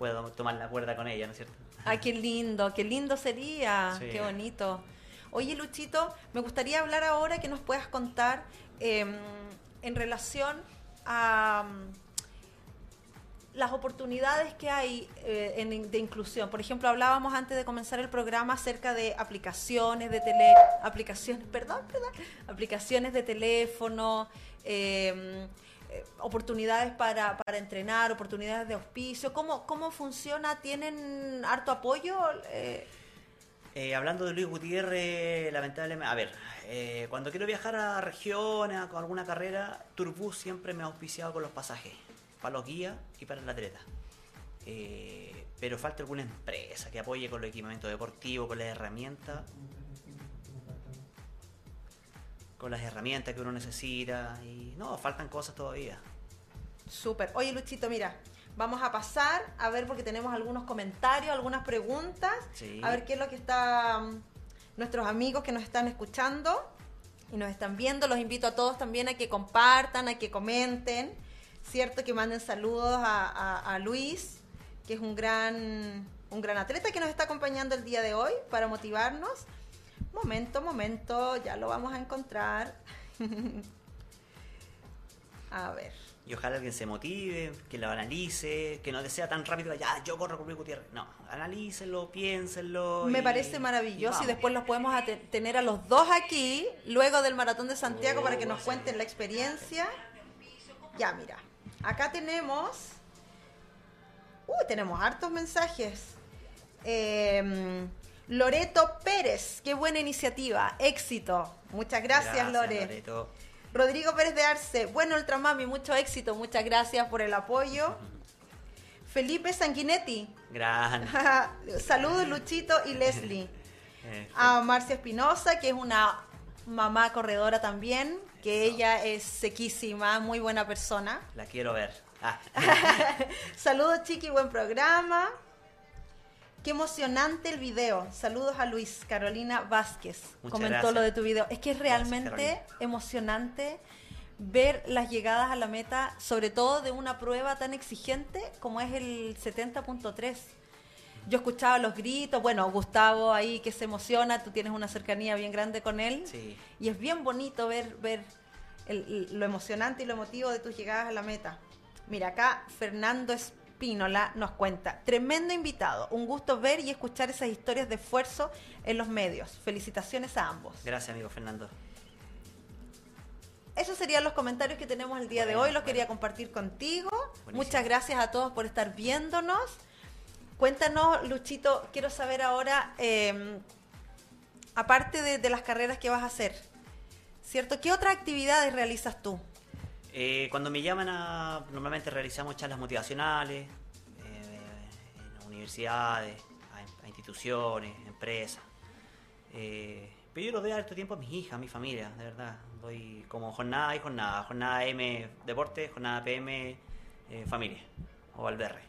pueda tomar la cuerda con ella, ¿no es cierto? Ay, qué lindo, qué lindo sería, Sí. qué bonito. Oye, Luchito, me gustaría hablar ahora que nos puedas contar em, en relación a mm, las oportunidades que hay eh, en- de inclusión. Por ejemplo, hablábamos antes de comenzar el programa acerca de aplicaciones de tele, aplicaciones, perdón, perdón, aplicaciones de teléfono, em, eh, oportunidades para, para entrenar, oportunidades de auspicio. ¿Cómo, cómo funciona? ¿Tienen harto apoyo? Eh, Eh, hablando de Luis Gutiérrez, lamentablemente, a ver, cuando quiero viajar a regiones, con alguna carrera, Turbus siempre me ha auspiciado con los pasajes, para los guías y para el atleta. Pero falta alguna empresa que apoye con los equipamientos deportivos, con las herramientas, con las herramientas que uno necesita, y no, faltan cosas todavía. Súper. Oye, Luchito, mira, vamos a pasar a ver porque tenemos algunos comentarios, algunas preguntas. Sí. A ver qué es lo que están nuestros amigos que nos están escuchando y nos están viendo. Los invito a todos también a que compartan, a que comenten, ¿cierto? Que manden saludos a, a- a Luis, que es un gran, un gran atleta que nos está acompañando el día de hoy para motivarnos. Momento, momento, ya lo vamos a encontrar. <laughs> a ver. Y ojalá alguien se motive, que lo analice, que no sea tan rápido, ya, yo corro con Luis Gutiérrez. No, analícenlo, piénsenlo. Me y- parece maravilloso y después los podemos tener a los dos aquí, luego del Maratón de Santiago, para que nos cuenten la experiencia. Ya, mira, acá tenemos... Uh, tenemos hartos mensajes. Eh, Loreto Pérez, qué buena iniciativa, éxito. Muchas gracias, Lore. Loreto. Rodrigo Pérez de Arce, bueno Ultramami, mucho éxito, muchas gracias por el apoyo. <laughs> Felipe Sanguinetti, Gran. <laughs> saludos Luchito y Leslie. <laughs> Eh, A Marcia Espinosa, que es una mamá corredora también, que ella es sequísima, muy buena persona. la quiero ver. Ah, Saludos Chiqui, buen programa. Qué emocionante el video. Saludos a Luis Carolina Vázquez. Muchas Comentó gracias. lo de tu video. Es que es realmente emocionante ver las llegadas a la meta, sobre todo de una prueba tan exigente como es el 70.3. Yo escuchaba los gritos, bueno, Gustavo ahí que se emociona, tú tienes una cercanía bien grande con él. Sí. Y es bien bonito ver, ver el- lo emocionante y lo emotivo de tus llegadas a la meta. Mira, acá Fernando Espínola nos cuenta, tremendo invitado, un gusto ver y escuchar esas historias de esfuerzo en los medios. Felicitaciones a ambos. gracias, amigo Fernando. Esos serían los comentarios que tenemos el día de hoy, los bueno. quería compartir contigo. Buenísimo. Muchas gracias a todos por estar viéndonos. Cuéntanos, Luchito, quiero saber ahora, eh, aparte de, de las carreras que vas a hacer, ¿cierto? ¿Qué otras actividades realizas tú? Eh, cuando me llaman. Normalmente realizamos charlas motivacionales eh, en universidades, a, instituciones, empresas. Eh, pero yo lo doy harto tiempo a mis hijas, a mi familia, de verdad. Doy como jornada y jornada. Jornada M, deporte, jornada PM, familia. O alberre.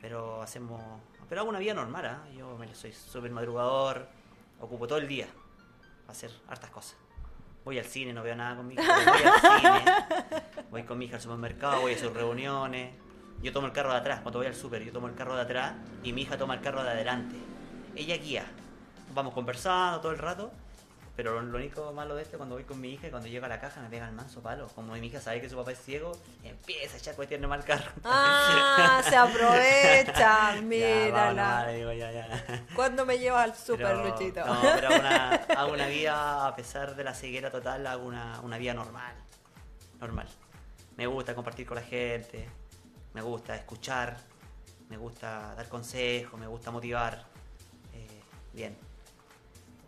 Pero hacemos. Pero hago una vida normal, ¿ah? Yo me- soy súper madrugador, ocupo todo el día hacer hartas cosas. Voy al cine, no veo nada con mi hija. Voy al cine, <laughs> voy con mi hija al supermercado, voy a sus reuniones. Yo tomo el carro de atrás, cuando voy al súper, yo tomo el carro de atrás y mi hija toma el carro de adelante. Ella guía. Vamos conversando todo el rato Pero lo, único malo de esto cuando voy con mi hija y cuando llego a la caja me pega el manso palo. Como mi hija sabe que su papá es ciego, empieza a echar cuestiones mal carro. Ah, se aprovecha, <laughs> Ya, mírala. digo, ya, ya. ¿Cuándo me llevas al super, Pero- Luchito? No, pero hago una, <laughs> hago una vida, a pesar de la ceguera total, hago una, una vida normal. Normal. Me gusta compartir con la gente, me gusta escuchar, me gusta dar consejos, me gusta motivar. eh, bien.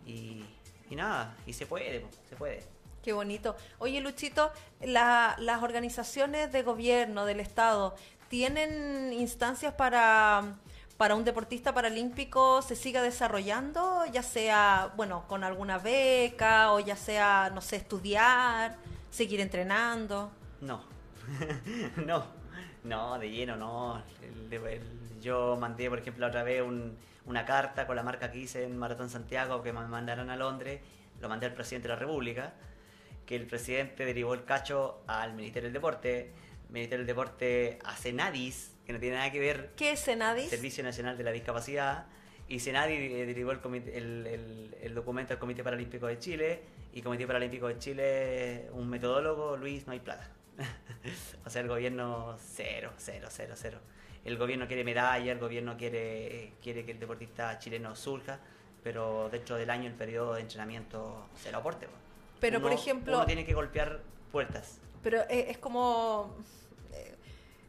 Y, y nada, y se puede, se puede. Qué bonito. Oye, Luchito, la- las organizaciones de gobierno, del Estado, ¿tienen instancias para, para un deportista paralímpico se siga desarrollando? Ya sea, bueno, con alguna beca o ya sea, no sé, estudiar, seguir entrenando. No, <laughs> no, no, de lleno no. El- el- yo mandé, por ejemplo, la otra vez un- una carta con la marca que hice en Maratón Santiago que me mandaron a Londres, lo mandé al presidente de la República, que el presidente derivó el cacho al Ministerio del Deporte, el Ministerio del Deporte a Senadis, que no tiene nada que ver ¿Qué es Senadis? Servicio Nacional de la Discapacidad y Senadi eh, derivó el, comité- el, el- el documento al Comité Paralímpico de Chile y Comité Paralímpico de Chile, un metodólogo, Luis, no hay plata. <laughs> o sea, el gobierno cero, cero, cero, cero. El gobierno quiere medalla, el gobierno quiere, quiere que el deportista chileno surja, pero dentro del año el periodo de entrenamiento se lo aporte. po. Pero, por ejemplo- Uno tiene que golpear puertas. Pero eh, es como...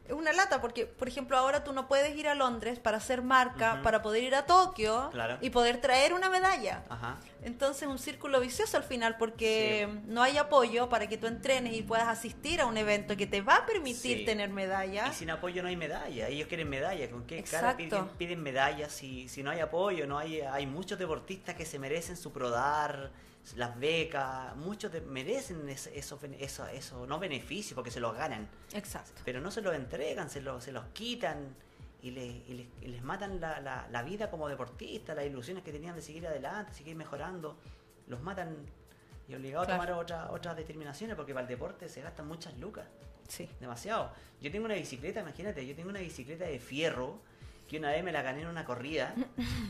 Es una lata porque, por ejemplo, ahora tú no puedes ir a Londres para hacer marca, para poder ir a Tokio Claro. y poder traer una medalla. Ajá. Entonces un círculo vicioso al final porque Sí. no hay apoyo para que tú entrenes y puedas asistir a un evento que te va a permitir Sí. tener medalla. Y sin apoyo no hay medalla. Ellos quieren medalla. ¿Con qué cara Exacto. piden, piden medallas si, si no hay apoyo? no hay Hay muchos deportistas que se merecen su prodar, las becas. Muchos de- merecen es- esos eso, eso, no beneficios porque se los ganan. Exacto. Pero no se los entregan, se los, se los quitan y, le- y les, y les matan la, la- la vida como deportistas, las ilusiones que tenían de seguir adelante, seguir mejorando. Los matan y obligados Claro. a tomar otra- otras determinaciones porque para el deporte se gastan muchas lucas Sí. demasiado. Yo tengo una bicicleta, imagínate, yo tengo una bicicleta de fierro que una vez me la gané en una corrida.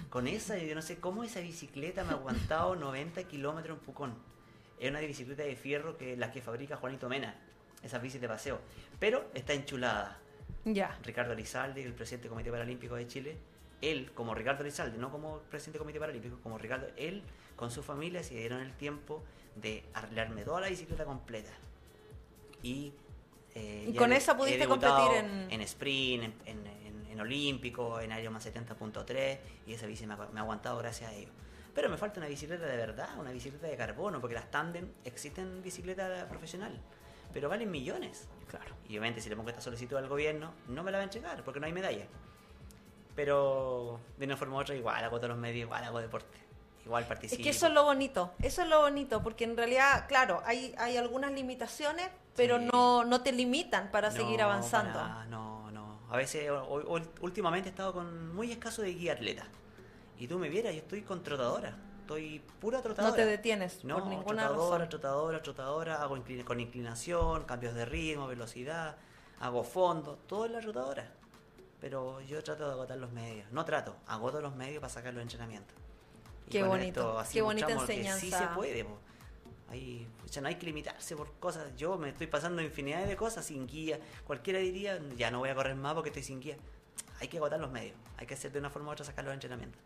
Con esa, yo no sé cómo esa bicicleta me ha aguantado <laughs> 90 kilómetros en Pucón. Es una bicicleta de fierro que la que fabrica Juanito Mena, esas bicis de paseo. Pero está enchulada. Ya. Ricardo Lizalde, el presidente del Comité Paralímpico de Chile, él, como Ricardo Lizalde, no como presidente del Comité Paralímpico, como Ricardo, él con su familia se dieron el tiempo de arreglarme toda la bicicleta completa. Y, eh, Y con he- esa pudiste competir en- en sprint, en, en- en- en olímpico, en Ironman 70.3, y esa bici me ha, me ha aguantado gracias a ello. Pero me falta una bicicleta de verdad, una bicicleta de carbono, porque las tandem existen bicicletas profesional, pero valen millones. Claro. Y obviamente si le pongo esta solicitud al gobierno, no me la va a entregar porque no hay medalla. Pero de una forma u otra igual hago todos los medios, igual hago deporte. Igual Es participo. que eso es lo bonito, eso es lo bonito, porque en realidad, claro, hay, hay algunas limitaciones, pero Sí. no, no te limitan para No, seguir avanzando. para no. A veces, o- o- últimamente he estado con muy escaso de guía atleta. Y tú me vieras, yo estoy con trotadora. Estoy pura trotadora. No te detienes No, por ninguna trotadora, razón. trotadora, trotadora. Hago inclina- con inclinación, cambios de ritmo, velocidad. Hago fondo, todo en la trotadora. Pero yo trato de agotar los medios. No trato, agoto los medios para sacar los entrenamientos. Y Qué bonito, así qué bonita mostramos que Sí enseñanza. se puede, po. Ahí, pucha, no hay que limitarse por cosas. Yo me estoy pasando infinidad de cosas sin guía. Cualquiera diría, ya no voy a correr más porque estoy sin guía. Hay que agotar los medios. Hay que hacer de una forma u otra sacar los entrenamientos.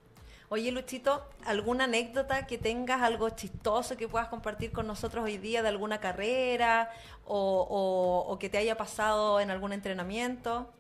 Oye, Luchito, ¿alguna anécdota que tengas, algo chistoso que puedas compartir con nosotros hoy día de alguna carrera o, o- o que te haya pasado en algún entrenamiento?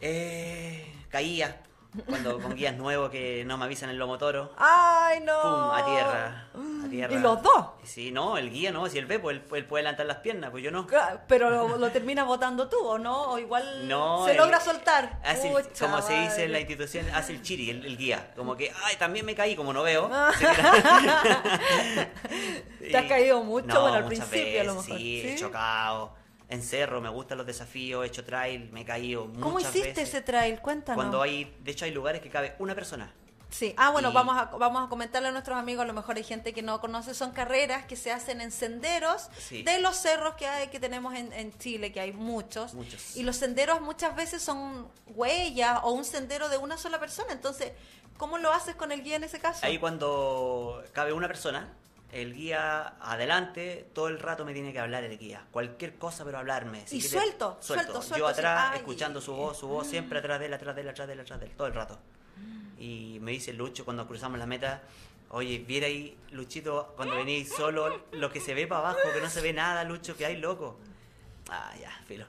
Eh, caía cuando con guías nuevos que no me avisan el lomo toro. ¡Ay, no! ¡Pum! A tierra. A tierra. ¿Y los dos? Sí, no, el guía no. Si él ve, pues él, él puede levantar las piernas, pues yo no. Pero lo, lo terminas votando tú, ¿o no? O igual No, se el- logra soltar. hace el- Pucha como se dice en la institución, hace el chiri, el, el guía. Como que, ay, también me caí, como no veo. Ah. <laughs> ¿Te has caído mucho? No, Bueno, al principio a lo mejor. Sí, ¿Sí? he chocado. En cerro, me gustan los desafíos, he hecho trail, me he caído muchas ¿Cómo hiciste veces. ese trail? Cuéntanos. Cuando hay, de hecho hay lugares que cabe una persona. Sí, ah, bueno, Y- vamos, a, vamos a comentarle a nuestros amigos, a lo mejor hay gente que no conoce, son carreras que se hacen en senderos Sí. de los cerros que hay que tenemos en, en Chile, que hay muchos. Muchos. Y los senderos muchas veces son huellas o un sendero de una sola persona. Entonces, ¿cómo lo haces con el guía en ese caso? Ahí cuando cabe una persona, el guía adelante, todo el rato me tiene que hablar el guía. Cualquier cosa, pero hablarme. Y quiere- suelto, suelto, suelto, Yo atrás, sí. Escuchando su voz, su voz siempre atrás de él, atrás de él, atrás de él, atrás de él, todo el rato. Y me dice Lucho cuando cruzamos la meta, oye, viera ahí, Luchito, cuando venís solo, lo que se ve para abajo, que no se ve nada, Lucho, que hay loco. Ah, ya, filo.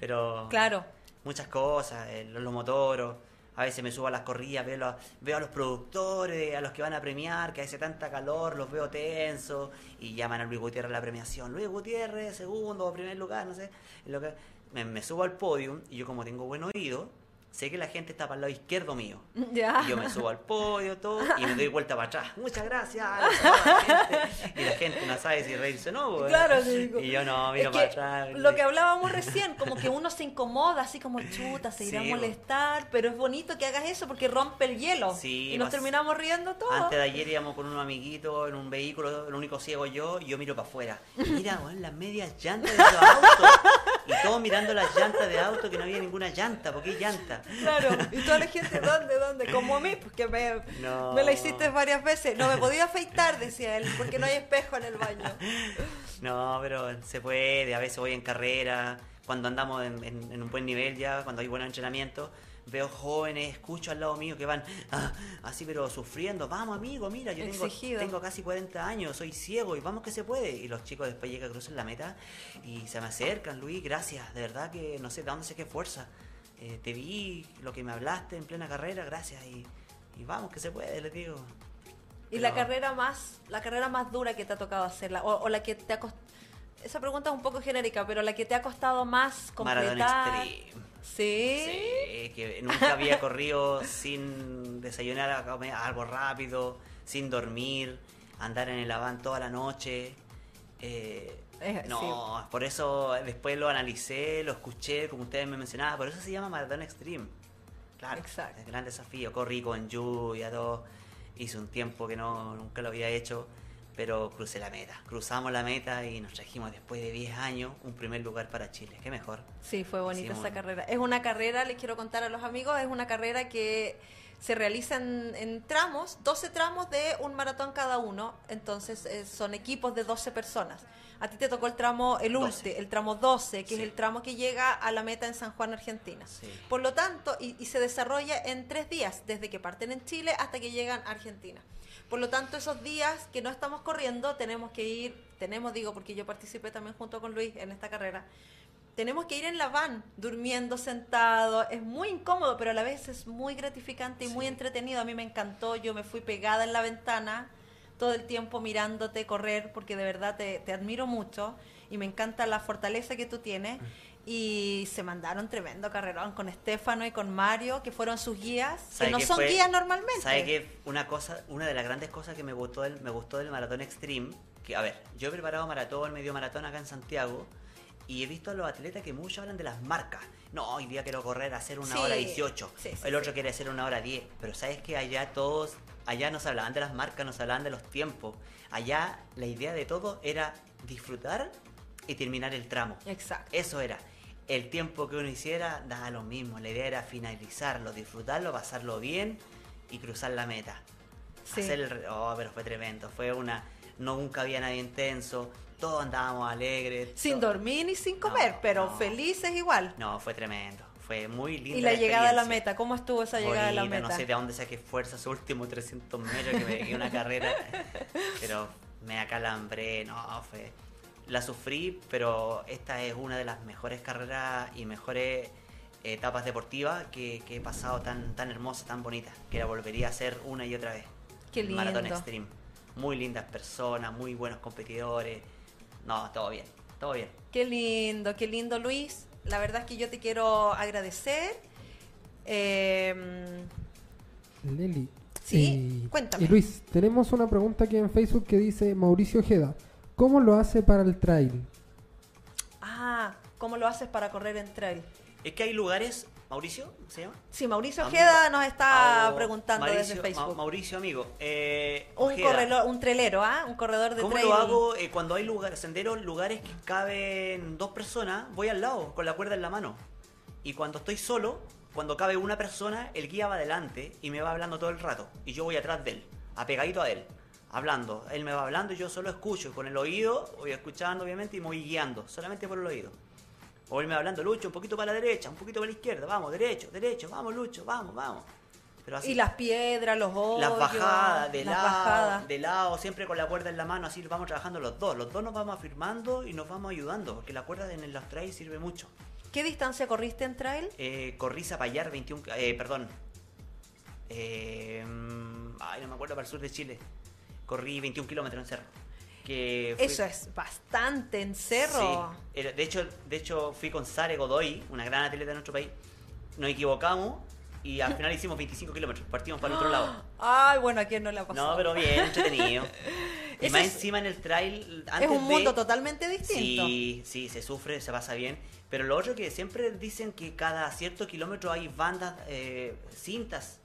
Pero Claro. muchas cosas, eh, los, los motoros. A veces me subo a las corridas, veo, los- veo a los productores, a los que van a premiar, que hace tanta calor, los veo tensos y llaman a Luis Gutiérrez a la premiación. Luis Gutiérrez, segundo o primer lugar, no sé. lo que- me, me subo al podio y yo como tengo buen oído, sé que la gente está para el lado izquierdo mío. Ya. Y yo me subo al podio, todo, y me doy vuelta para atrás. Muchas gracias. <laughs> la. Y la gente no sabe si reírse o no. pues. Claro, sí, digo. Y yo no, miro que para atrás. Lo que hablábamos recién, como que uno se incomoda, así como chuta, se irá Sí, a bo. molestar, pero es bonito que hagas eso porque rompe el hielo. Sí, y nos pues, terminamos riendo todos. Antes de ayer íbamos con unos amiguitos en un vehículo, el único ciego yo, y yo miro para afuera. Mira, weón, las medias llantas de los autos. Mirando las llantas de auto que no había ninguna llanta, ¿por qué llanta? Claro, y toda la gente, ¿dónde, dónde? Como a mí, porque me, No. me la hiciste varias veces. No me podía afeitar, decía él, porque no hay espejo en el baño. No, pero se puede, a veces voy en carrera, cuando andamos en, en- en un buen nivel ya, cuando hay buen entrenamiento, veo jóvenes, escucho al lado mío que van ah, así pero sufriendo, vamos amigo, mira, yo tengo, tengo casi 40 años, soy ciego y vamos que se puede. Y los chicos después llegan, cruzan la meta y se me acercan, Luis, gracias, de verdad que no sé de dónde sé qué fuerza. Eh, te vi, lo que me hablaste en plena carrera, gracias y, y vamos que se puede, les digo. Y Pero- la carrera más, la carrera más dura que te ha tocado hacerla, o, o la que te ha costado, esa pregunta es un poco genérica, pero la que te ha costado más Maratón completar. Extreme. Sí. Sí, que <laughs> nunca había corrido sin desayunar algo rápido, sin dormir, andar en el van toda la noche. Eh, no, por eso después lo analicé, lo escuché, como ustedes me mencionaban, por eso se llama Maratón Extreme. Claro, Exacto. es gran desafío. Corrí con lluvia, todo. Hice un tiempo que no, nunca lo había hecho, pero crucé la meta. Cruzamos la meta y nos trajimos después de 10 años un primer lugar para Chile. Qué mejor. Sí, fue bonita Sí, esa carrera. Es una carrera, les quiero contar a los amigos, es una carrera que se realiza en, tramos, 12 tramos de un maratón cada uno, entonces eh, son equipos de 12 personas. A ti te tocó el tramo, el 12. último, el tramo 12, que Sí. es el tramo que llega a la meta en San Juan, Argentina. Sí. Por lo tanto, y, y se desarrolla en tres días, desde que parten en Chile hasta que llegan a Argentina. Por lo tanto, esos días que no estamos corriendo, tenemos que ir, tenemos, digo, porque yo participé también junto con Luis en esta carrera, tenemos que ir en la van, durmiendo sentado. Es muy incómodo, pero a la vez es muy gratificante y muy entretenido. A mí me encantó. Yo me fui pegada en la ventana todo el tiempo mirándote correr, porque de verdad te, te admiro mucho y me encanta la fortaleza que tú tienes. Y se mandaron tremendo carrerón con Estefano y con Mario, que fueron sus guías, que ¿Sabe no son fue? guías normalmente. ¿Sabe que una cosa, una de las grandes cosas que me gustó del, me gustó del maratón extreme, que a ver, yo he preparado maratón, medio maratón acá en Santiago y he visto a los atletas que muchos hablan de las marcas. No, hoy día quiero correr a hacer una Sí, hora 18, sí, sí, el otro quiere hacer una hora 10, pero sabes que allá todos, allá nos hablaban de las marcas, nos hablaban de los tiempos. Allá la idea de todo era disfrutar y terminar el tramo. Exacto. Eso era. El tiempo que uno hiciera daba lo mismo. La idea era finalizarlo, disfrutarlo, pasarlo bien y cruzar la meta. Sí. Hacer el Oh, pero fue tremendo. Fue una. No, nunca había nadie intenso. Todos andábamos alegres. Sin dormir ni sin comer, No, pero no. felices igual. No, fue tremendo. Fue muy lindo. Y la llegada a la meta, ¿cómo estuvo esa llegada a la meta? No sé de dónde saqué fuerza esos últimos 300 metros que me pegué una <laughs> carrera. Pero me acalambré, no, fue. La sufrí, pero esta es una de las mejores carreras y mejores etapas deportivas que, que he pasado tan, tan hermosa, tan bonita, que la volvería a hacer una y otra vez. Qué El Maratón lindo. Extreme. Muy lindas personas, muy buenos competidores. No, todo bien, todo bien. Qué lindo, qué lindo Luis. La verdad es que yo te quiero agradecer. Eh, Leli. Sí, Eh, cuéntame. Y Luis, tenemos una pregunta aquí en Facebook que dice Mauricio Ojeda. ¿Cómo lo hace para el trail? ah, ¿cómo lo haces para correr en trail? Es que hay lugares, Mauricio, ¿se llama? Sí, Mauricio. Ojeda nos está preguntando Mauricio- desde Facebook. Ma- Mauricio, amigo. eh, un, correlo- un trailero, ¿ah? Un corredor de ¿Cómo trail. lo hago eh, cuando hay lugares, senderos, lugares que caben dos personas? Voy al lado, con la cuerda en la mano. Y cuando estoy solo, cuando cabe una persona, el guía va adelante y me va hablando todo el rato. Y yo voy atrás de él, apegadito a él. Hablando. Él me va hablando y yo solo escucho. Con el oído, voy escuchando obviamente y me voy guiando, solamente por el oído. O él me va hablando, Lucho, un poquito para la derecha, un poquito para la izquierda, vamos, derecho, derecho, vamos, Lucho, vamos, vamos. Pero así, Y las piedras, los hoyos. las bajadas, de las lado, bajadas. de lado, siempre con la cuerda en la mano, así vamos trabajando los dos. Los dos nos vamos afirmando y nos vamos ayudando, porque la cuerda en los trails sirve mucho. ¿Qué distancia corriste en trail? Eh, corrí Zapallar 21, ca- eh, perdón. Eh, mm, ay, no me acuerdo, para el sur de Chile. Corrí 21 kilómetros en cerro. Que fui- Eso es bastante en cerro. Sí. De hecho, de hecho, fui con Sare Godoy, una gran atleta de nuestro país. Nos equivocamos y al final <laughs> hicimos 25 kilómetros. Partimos para el otro lado. Ay, bueno, ¿a quién no le ha pasado? No, pero bien, entretenido. <laughs> y más es- encima en el trail. es Antes un de- mundo totalmente distinto. Sí, sí, se sufre, se pasa bien. Pero lo otro que siempre dicen que cada cierto kilómetro hay bandas, eh, cintas.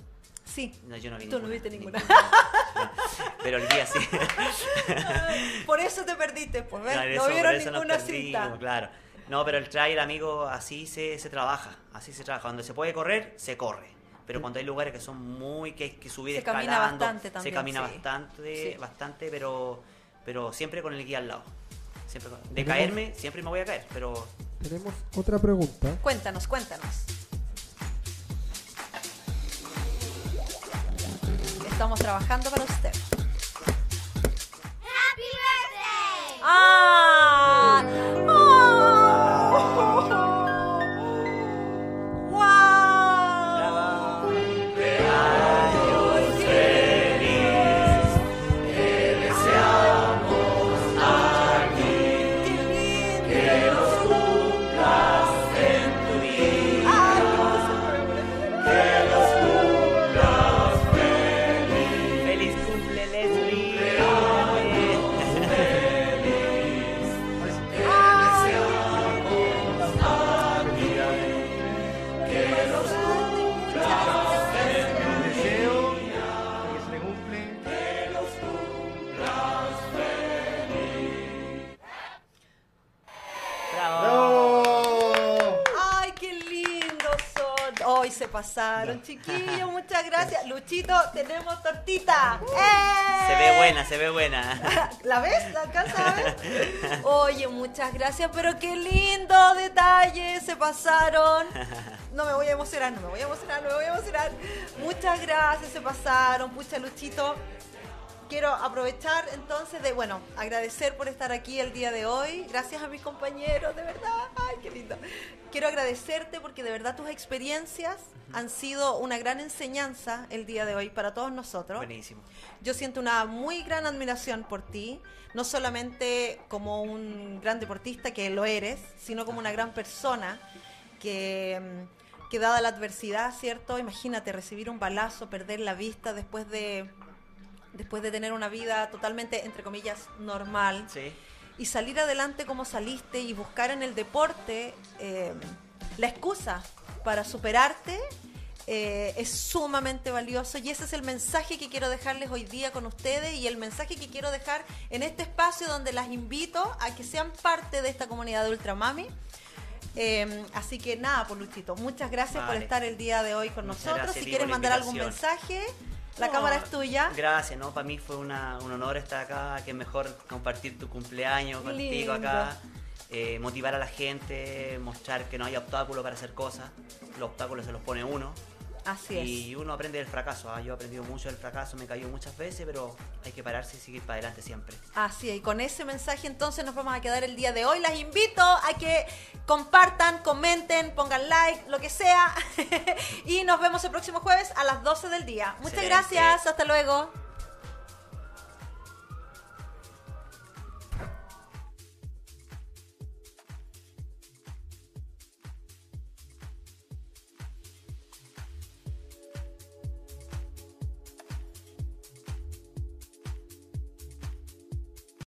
Sí. No, yo no vi Tú no viste ninguna. <laughs> Pero el día sí. <laughs> Por eso te perdiste, pues, ¿ves? Claro, no eso- vieron ninguna cinta. Claro. No, pero el trail, amigo, así se, se trabaja. Así se trabaja. Cuando se puede correr, se corre. Pero cuando hay lugares que son muy que hay que subir Se camina escalando, bastante también, se camina sí. bastante, Sí. bastante, pero pero siempre con el guía al lado. Siempre con- de caerme, siempre me voy a caer, pero Tenemos otra pregunta. Cuéntanos, cuéntanos. Estamos trabajando para usted. Happy birthday! ¡Ah! Pasaron, chiquillos. <laughs> Muchas gracias. Luchito, tenemos tortita. ¡Eh! Se ve buena, se ve buena. <laughs> ¿La ves? ¿La alcanzas a ver? <laughs> Oye, muchas gracias, pero qué lindo detalle, se pasaron. No me voy a emocionar, no me voy a emocionar, no me voy a emocionar. Muchas gracias, se pasaron, pucha Luchito. Quiero aprovechar entonces de, bueno, agradecer por estar aquí el día de hoy. Gracias a mis compañeros, de verdad. Quiero agradecerte porque de verdad tus experiencias han sido una gran enseñanza el día de hoy para todos nosotros. Buenísimo. Yo siento una muy gran admiración por ti, no solamente como un gran deportista que lo eres, sino como una gran persona que, mm, que dada la adversidad, ¿cierto? Imagínate recibir un balazo, perder la vista después de después de tener una vida totalmente entre comillas normal Sí. Y salir adelante como saliste y buscar en el deporte eh, la excusa para superarte eh, es sumamente valioso y ese es el mensaje que quiero dejarles hoy día con ustedes y el mensaje que quiero dejar en este espacio donde las invito a que sean parte de esta comunidad de Ultramami. Eh, así que nada, por Luchito, muchas gracias por estar el día de hoy con Muchas nosotros. gracias, Si quieres mandar algún mensaje, la No, cámara es tuya. Gracias, ¿no? Para mí fue una- un honor estar acá, que es mejor compartir tu cumpleaños contigo Lindo. acá, eh, motivar a la gente, mostrar que no hay obstáculo para hacer cosas, los obstáculos se los pone uno Así es. y uno aprende del fracaso, ¿ah? yo he aprendido mucho del fracaso, me caído muchas veces, pero hay que pararse y seguir para adelante siempre. Así es, y con ese mensaje entonces nos vamos a quedar el día de hoy. Las invito a que compartan, comenten, pongan like, lo que sea. <laughs> y nos vemos el próximo jueves a las 12 del día. Muchas Excelente. gracias, hasta luego.